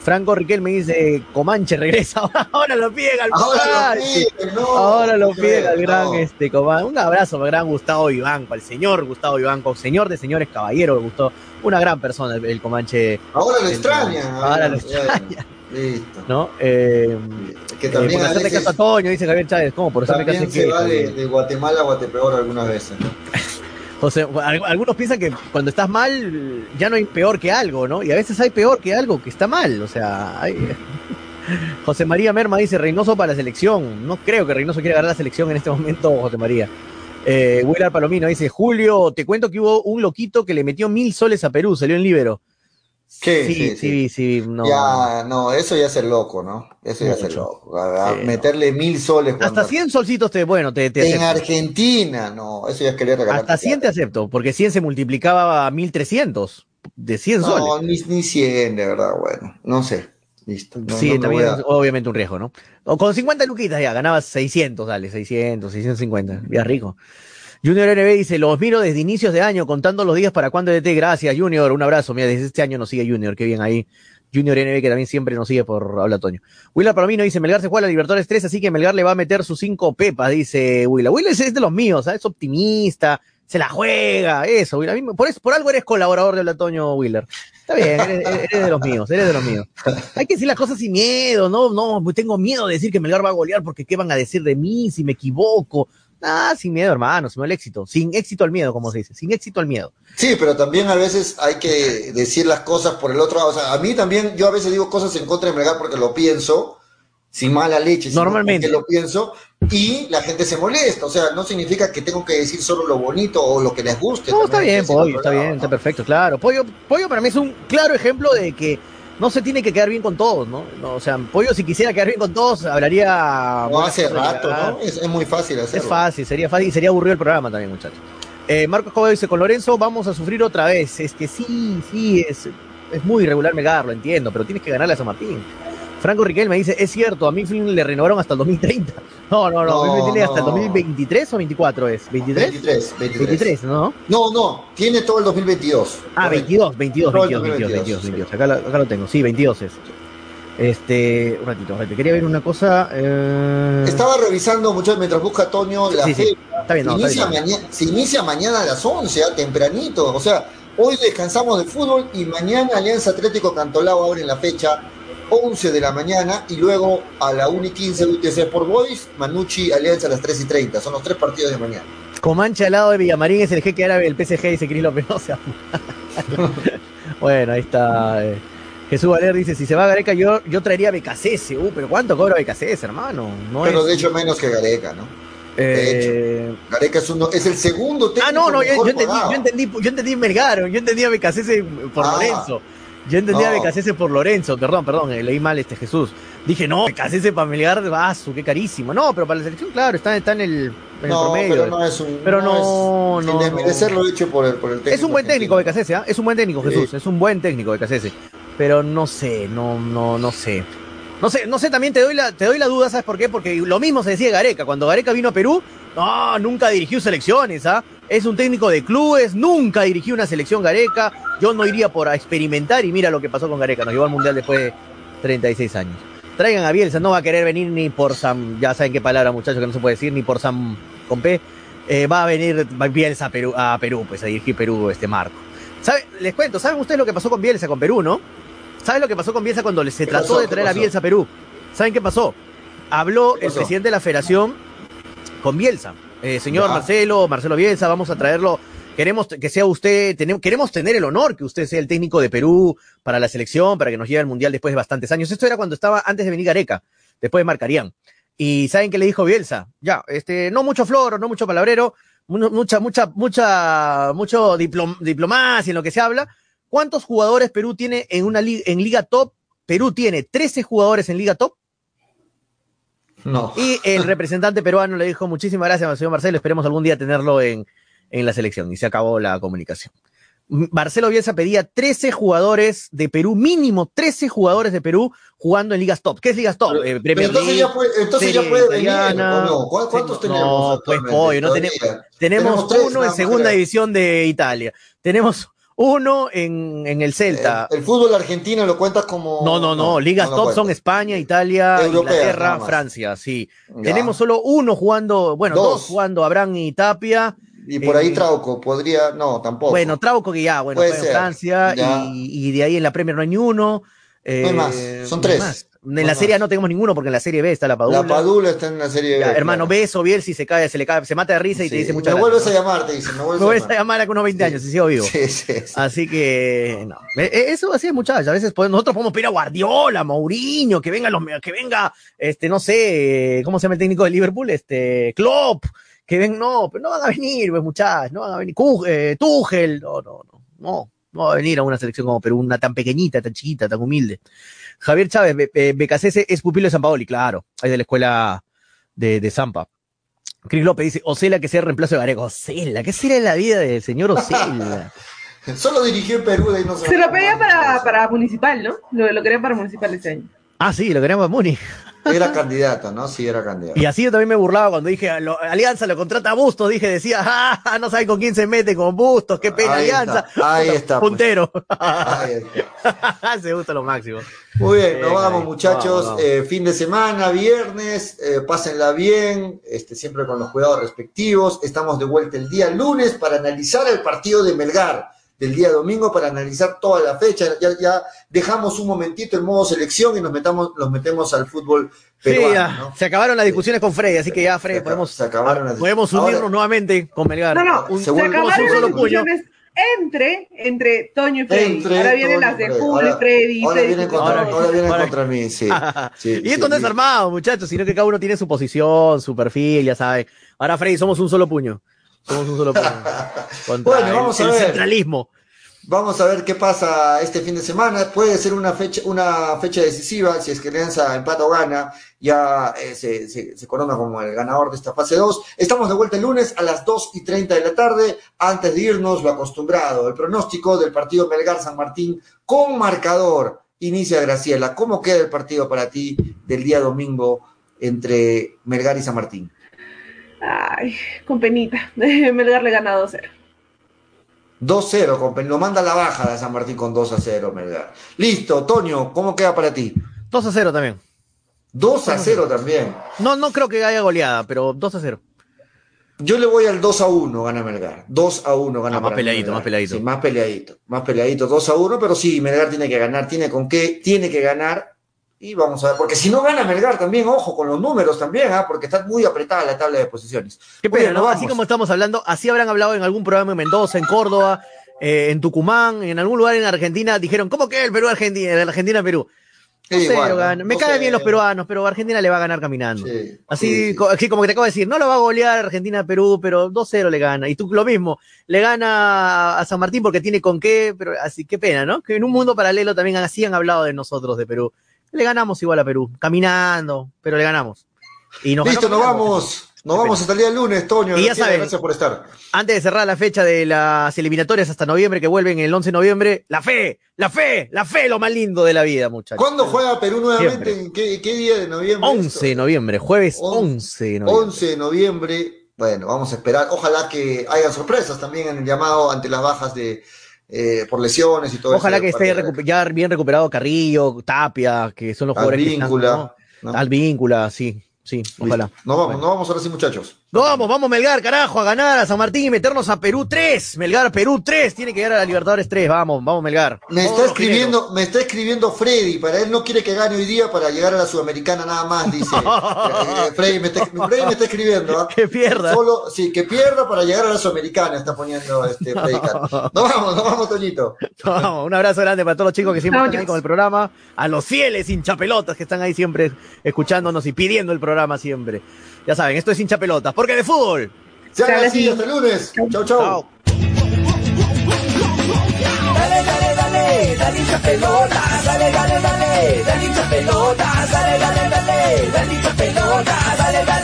Franco Riquel me dice, Comanche regresa, ahora lo piden al Ahora lo Comanche. piden, no. Ahora lo no piden al no. gran este Coman. Un abrazo al gran Gustavo Vivanco, al señor Gustavo Vivanco, señor de señores caballero, Gustavo. Una gran persona el, el Comanche, Ahora lo el- extraña. ahora lo extraña. Listo. ¿no? Eh, Que eh, también por hacerle caso a Toño, dice Javier Chávez. ¿Cómo? Por hacerle caso a se va de, Guatemala a Guatepeor algunas veces. ¿no? José, al- algunos piensan que cuando estás mal ya no hay peor que algo, ¿no? Y a veces hay peor que algo que está mal, o sea, hay- José María Merma dice Reynoso para la selección. No creo que Reynoso quiera ganar la selección en este momento, José María. Eh, Willard Palomino dice, Julio, te cuento que hubo un loquito que le metió mil soles a Perú, salió en libero. Sí, sí, sí, sí, sí, no. Ya, no, eso ya es el loco, ¿no? Eso ya es el Mucho. loco. A- a Sí, meterle mil soles Hasta cuando- 100 solcitos te, bueno, te, te En acepto. Argentina, no, eso ya es querer regalar. Hasta 100 te acepto, porque 100 se multiplicaba a 1300 de 100 soles. No, ni, ni 100, de verdad, bueno, no sé. Listo. No, sí, no también es obviamente un riesgo, ¿no? O con 50 luquitas ya, ganabas 600, dale, 600, 650, ya rico. Junior NB dice, los miro desde inicios de año, contando los días para cuándo DT. Gracias, Junior, un abrazo. Mira, desde este año nos sigue Junior, qué bien ahí. Junior NB que también siempre nos sigue por Habla Toño. Willard Palomino dice, Melgar se juega a la Libertadores 3, así que Melgar le va a meter sus cinco pepas, dice Willa. Willa es, es de los míos, ¿sabes? es optimista, se la juega, eso, Willa. A por, eso, por algo eres colaborador de Toño, Willer. Está bien, eres, eres de los míos, eres de los míos. Hay que decir las cosas sin miedo, no, no, tengo miedo de decir que Melgar va a golear porque qué van a decir de mí si me equivoco. Ah, sin miedo, hermano, sin el éxito. Sin éxito al miedo, como se dice. Sin éxito al miedo. Sí, pero también a veces hay que decir las cosas por el otro lado. O sea, a mí también, yo a veces digo cosas en contra de Melgar porque lo pienso, sin mala leche, Normalmente. lo pienso, y la gente se molesta. O sea, no significa que tengo que decir solo lo bonito o lo que les guste. No, está bien, Pollo, está bien, está perfecto, claro. Pollo, Pollo para mí es un claro ejemplo de que no se tiene que quedar bien con todos, ¿no? No, o sea, Pollo si quisiera quedar bien con todos, hablaría... No, hace rato. ¿no? Es, es muy fácil hacerlo. Es fácil, sería fácil y sería aburrido el programa también, muchachos. Eh, Marcos Cobo dice, con Lorenzo vamos a sufrir otra vez. Es que sí, sí, es, es muy irregular Melgar, lo entiendo, pero tienes que ganarle a San Martín. Franco Riquel me dice, es cierto, a Mifflin le renovaron hasta el 2030. No, no, no, No, Mifflin tiene hasta el no. 2023 o 24 es. ¿23? 23, 23. 23, ¿no? No, no, tiene todo el 2022. Ah, Correcto. 22, 22, Todo el 22, 22, 22, 22, 22. Acá, lo- acá lo tengo, sí, 22 es. Este, un ratito, un ratito. Quería ver una cosa. eh, Estaba revisando, muchachos, mientras busca Toño la Sí, sí. fecha. Está bien, no, está inicia bien. mañana, se inicia mañana a las 11, ah, tempranito. O sea, hoy descansamos de fútbol y mañana Alianza Atlético Cantolao abre la fecha 11 de la mañana y luego a la 1 y 15 UTC por Boys, Manucci Alianza a las 3 y 30. Son los tres partidos de mañana. Comanche al lado de Villamarín es el jeque árabe del PSG, dice Cris López. No sea- bueno, ahí está. eh. Jesús Valer dice: si se va a Gareca, yo, yo traería Becasese. Uh, pero ¿cuánto cobra Becasese, hermano? No Pero es, de hecho menos que Gareca, ¿no? eh, Gareca es, uno, es el segundo técnico Ah, no, no, yo, entendí, yo entendí, yo entendí Melgar, yo entendí a Becasese por Ah. Lorenzo. Yo entendí a No. Becasese por Lorenzo, perdón, perdón, eh, leí mal este Jesús. Dije, no, casi ese familiar de vaso, qué carísimo. No, pero para la selección, claro, está, está en el, en el No, promedio. pero no es un. Pero no, es, no, Sin desmerecer lo hecho por el, por el técnico. Es un buen técnico. Becasese, ¿ah? Es un buen técnico, Sí. Jesús. Es un buen técnico Becasese. Pero no sé, no, no, no sé. No sé, no sé, también te doy la, te doy la duda, ¿sabes por qué? Porque lo mismo se decía de Gareca. Cuando Gareca vino a Perú, no, nunca dirigió selecciones, ¿ah? Es un técnico de clubes, nunca dirigió una selección Gareca. Yo no iría por a experimentar y mira lo que pasó con Gareca. Nos llevó al Mundial después de 36 años. Traigan a Bielsa, no va a querer venir ni por Sam, ya saben qué palabra muchachos que no se puede decir, ni por Sam con P. Eh, va a venir Bielsa a Perú, a Perú, pues a dirigir Perú este marco. ¿Sabe? Les cuento, ¿saben ustedes lo que pasó con Bielsa con Perú, no? ¿Saben lo que pasó con Bielsa cuando se ¿Qué trató pasó? de ¿Qué traer a? Bielsa a Perú? ¿Saben qué pasó? Habló ¿Qué el presidente de la federación con Bielsa. Eh, señor Ya. Marcelo, Marcelo Bielsa, vamos a traerlo. Queremos que sea usted, tenemos, queremos tener el honor que usted sea el técnico de Perú para la selección, para que nos lleve al Mundial después de bastantes años. Esto era cuando estaba antes de venir Gareca, después de Marcarían. Y ¿saben qué le dijo Bielsa? Ya, este, no mucho floro, no mucho palabrero, mu- mucha, mucha, mucha, mucho diplom- diplomacia en lo que se habla. ¿Cuántos jugadores Perú tiene en una liga, en Liga Top? Perú tiene 13 jugadores en Liga Top No. y el representante peruano le dijo muchísimas gracias, señor Marcelo, esperemos algún día tenerlo en, en la selección. Y se acabó la comunicación. Marcelo Bielsa pedía 13 jugadores de Perú, mínimo 13 jugadores de Perú jugando en ligas top. ¿Qué es ligas top? Eh, Pero entonces League, ya puede, entonces ya Serie puede venir. italiana. ¿o no? ¿Cu- ¿Cuántos No, tenemos? pues, actualmente? pollo, no tenemos- tenemos, uno en segunda división de Italia. Tenemos uno en, en el Celta. El, el fútbol argentino lo cuentas como. no, no, no, ligas no top cuenta. son España, Italia, Europeas, Inglaterra. Francia, sí. Ya. Tenemos solo uno jugando, bueno, dos, Dos. jugando Abraham y Tapia. Y por ahí eh, Trauco podría. No, tampoco. Bueno, Trauco que ya, bueno, Puede fue en Francia y, y de ahí en la Premier no hay ni uno. Eh, No hay más, son no hay tres. más. En No la Serie A no tenemos ninguno porque en la Serie B está la Padula. la Padula está en la serie. Ya, B, hermano, claro. beso, Bielsa y se cae, se le cae, se mata de risa y te dice muchas Me vuelves a llamar, te dice. Me vuelves, Me vuelves a a llamar. llamar a unos 20 años, si sigo vivo. Sí, sí, sí. Así que, no. Eh, eh, Eso así es, muchachos. A veces podemos- nosotros podemos pedir a Guardiola, Mourinho, que venga los, que venga, este, no sé, ¿cómo se llama el técnico de Liverpool? Este, Klopp, que ven, no, pero no van a venir, pues, muchachos, no van a venir. Kuh- eh, Tuchel, no, no, no, no, no va a venir a una selección como Perú, una tan pequeñita, tan chiquita, tan humilde. Javier Chávez, Be- Be- Becasese es pupilo de San Paoli, claro, es de la escuela de, de Zampa. Cris López dice, Ocela que sea el reemplazo de Gareca. Ocela, ¿qué será la vida del señor Ocela? Solo dirigió en Perú de ahí no Se lo pedía para, para municipal, ¿no? Lo, lo quería para municipal ese año. Ah, sí, lo queremos a Muni. Era candidato, ¿no? Sí, era candidato. Y así yo también me burlaba cuando dije, lo- Alianza lo contrata a Bustos, dije, decía, ah, no sabe con quién se mete, con Bustos, qué pena, Ahí Alianza. está, ahí está, pues. Puntero. Ahí está. se gusta lo máximo. Muy bien, nos Venga, vamos ahí. muchachos. Vamos, vamos. Eh, fin de semana, viernes, eh, pásenla bien, este, siempre con los cuidados respectivos. Estamos de vuelta el día lunes para analizar el partido de Melgar del día domingo, para analizar toda la fecha. Ya, ya dejamos un momentito en modo selección y nos metamos, nos metemos al fútbol Sí, peruano. ya, ¿no? se acabaron las discusiones con Freddy, así que ya, Se podemos, se acabaron las- podemos unirnos Ahora- nuevamente con Melgar. No, no, Un- se se acabaron un las discusiones entre, entre Toño y Freddy. Entre ahora vienen Toño las de Freddy. Julio y Freddy. Ahora vienen contra contra, Ahora- ahora vienen ahora- contra mí, sí. sí, y esto sí. no es armado, muchachos, sino que cada uno tiene su posición, su perfil, ya saben. Ahora, Freddy, somos un solo puño. Somos un solo. Contra Bueno, el- vamos a el ver. centralismo. Vamos a ver qué pasa este fin de semana. Puede ser una fecha, una fecha decisiva. Si es que Alianza empata o gana, ya eh, se, se- se corona como el ganador de esta fase 2. Estamos de vuelta el lunes a las 2 y 30 de la tarde. Antes de irnos, lo acostumbrado, el pronóstico del partido Melgar-San Martín con marcador. Inicia Graciela. ¿Cómo queda el partido para ti del día domingo entre Melgar y San Martín? Ay, con penita. Melgar le gana 2-0. 2-0, compa- lo manda a la baja de San Martín con 2 a 0, Melgar. Listo, Toño, ¿cómo queda para ti? 2 a 0 también. 2 a 0 también. No, no creo que haya goleada, pero 2 a 0. Yo le voy al 2 a 1, gana Melgar. 2 a 1 gana Ah, más mí peleadito, Melgar. más peleadito. Sí, más peleadito, más peleadito, 2 a 1, pero sí, Melgar tiene que ganar, tiene con qué, tiene que ganar. Y vamos a ver, porque si no gana Melgar también, ojo con los números también, ¿ah? porque está muy apretada la tabla de posiciones. Qué pena, ¿no? Así como estamos hablando, así habrán hablado en algún programa en Mendoza, en Córdoba, eh, en Tucumán, en algún lugar en Argentina. Dijeron, ¿cómo que el Perú-Argentina? El Argentina-Perú. Sí, 2-0 bueno, gana. Me 2-0. caen bien los peruanos, pero Argentina le va a ganar caminando. Sí, Así, sí, sí. así como que te acabo de decir, no lo va a golear Argentina Perú, pero 2-0 le gana. Y tú lo mismo, le gana a San Martín porque tiene con qué, pero así, qué pena, ¿no? Que en un mundo paralelo también así han hablado de nosotros de Perú. Le ganamos igual a Perú, caminando, pero le ganamos. Y nos Listo, nos vamos. Nos vamos hasta el día lunes, Toño. Y ya saben. Gracias por estar. Antes de cerrar la fecha de las eliminatorias hasta noviembre, que vuelven el 11 de noviembre, la fe, la fe, la fe, lo más lindo de la vida, muchachos. ¿Cuándo juega Perú nuevamente? ¿En qué, qué día de noviembre? 11 de noviembre, jueves On- 11 de noviembre. 11 de noviembre. Bueno, vamos a esperar. Ojalá que haya sorpresas también en el llamado ante las bajas de eh, por lesiones y todo Ojalá eso. que esté recu- ya bien recuperado Carrillo, Tapia, que son los jugadores que están, ¿no? ¿no? Advíncula, sí, sí, ojalá. Nos vamos, nos vamos ahora sí, muchachos. No vamos, vamos Melgar, carajo, a ganar a San Martín y meternos a Perú 3. Melgar, Perú 3, tiene que llegar a la Libertadores 3, vamos, vamos Melgar. Me está escribiendo, me está escribiendo Freddy, para él no quiere que gane hoy día para llegar a la Sudamericana nada más, dice. Eh, Freddy, me está, Freddy me está escribiendo. ¿ah? Que pierda. Solo, sí, que pierda para llegar a la Sudamericana, está poniendo este Freddy. Nos vamos, nos vamos, Toñito. Vamos, un abrazo grande para todos los chicos que siempre están ahí con el programa, a los fieles hinchapelotas que están ahí siempre escuchándonos y pidiendo el programa siempre. Ya saben, esto es hinchapelotas, porque de fútbol. Se haga Chao, así, sí. hasta el lunes. Chau, chau. Chao. Dale, dale, dale, dale hincha pelota, dale, dale, dale, dale hincha pelota, dale, dale, dale, dale hincha pelota, dale, dale, dale.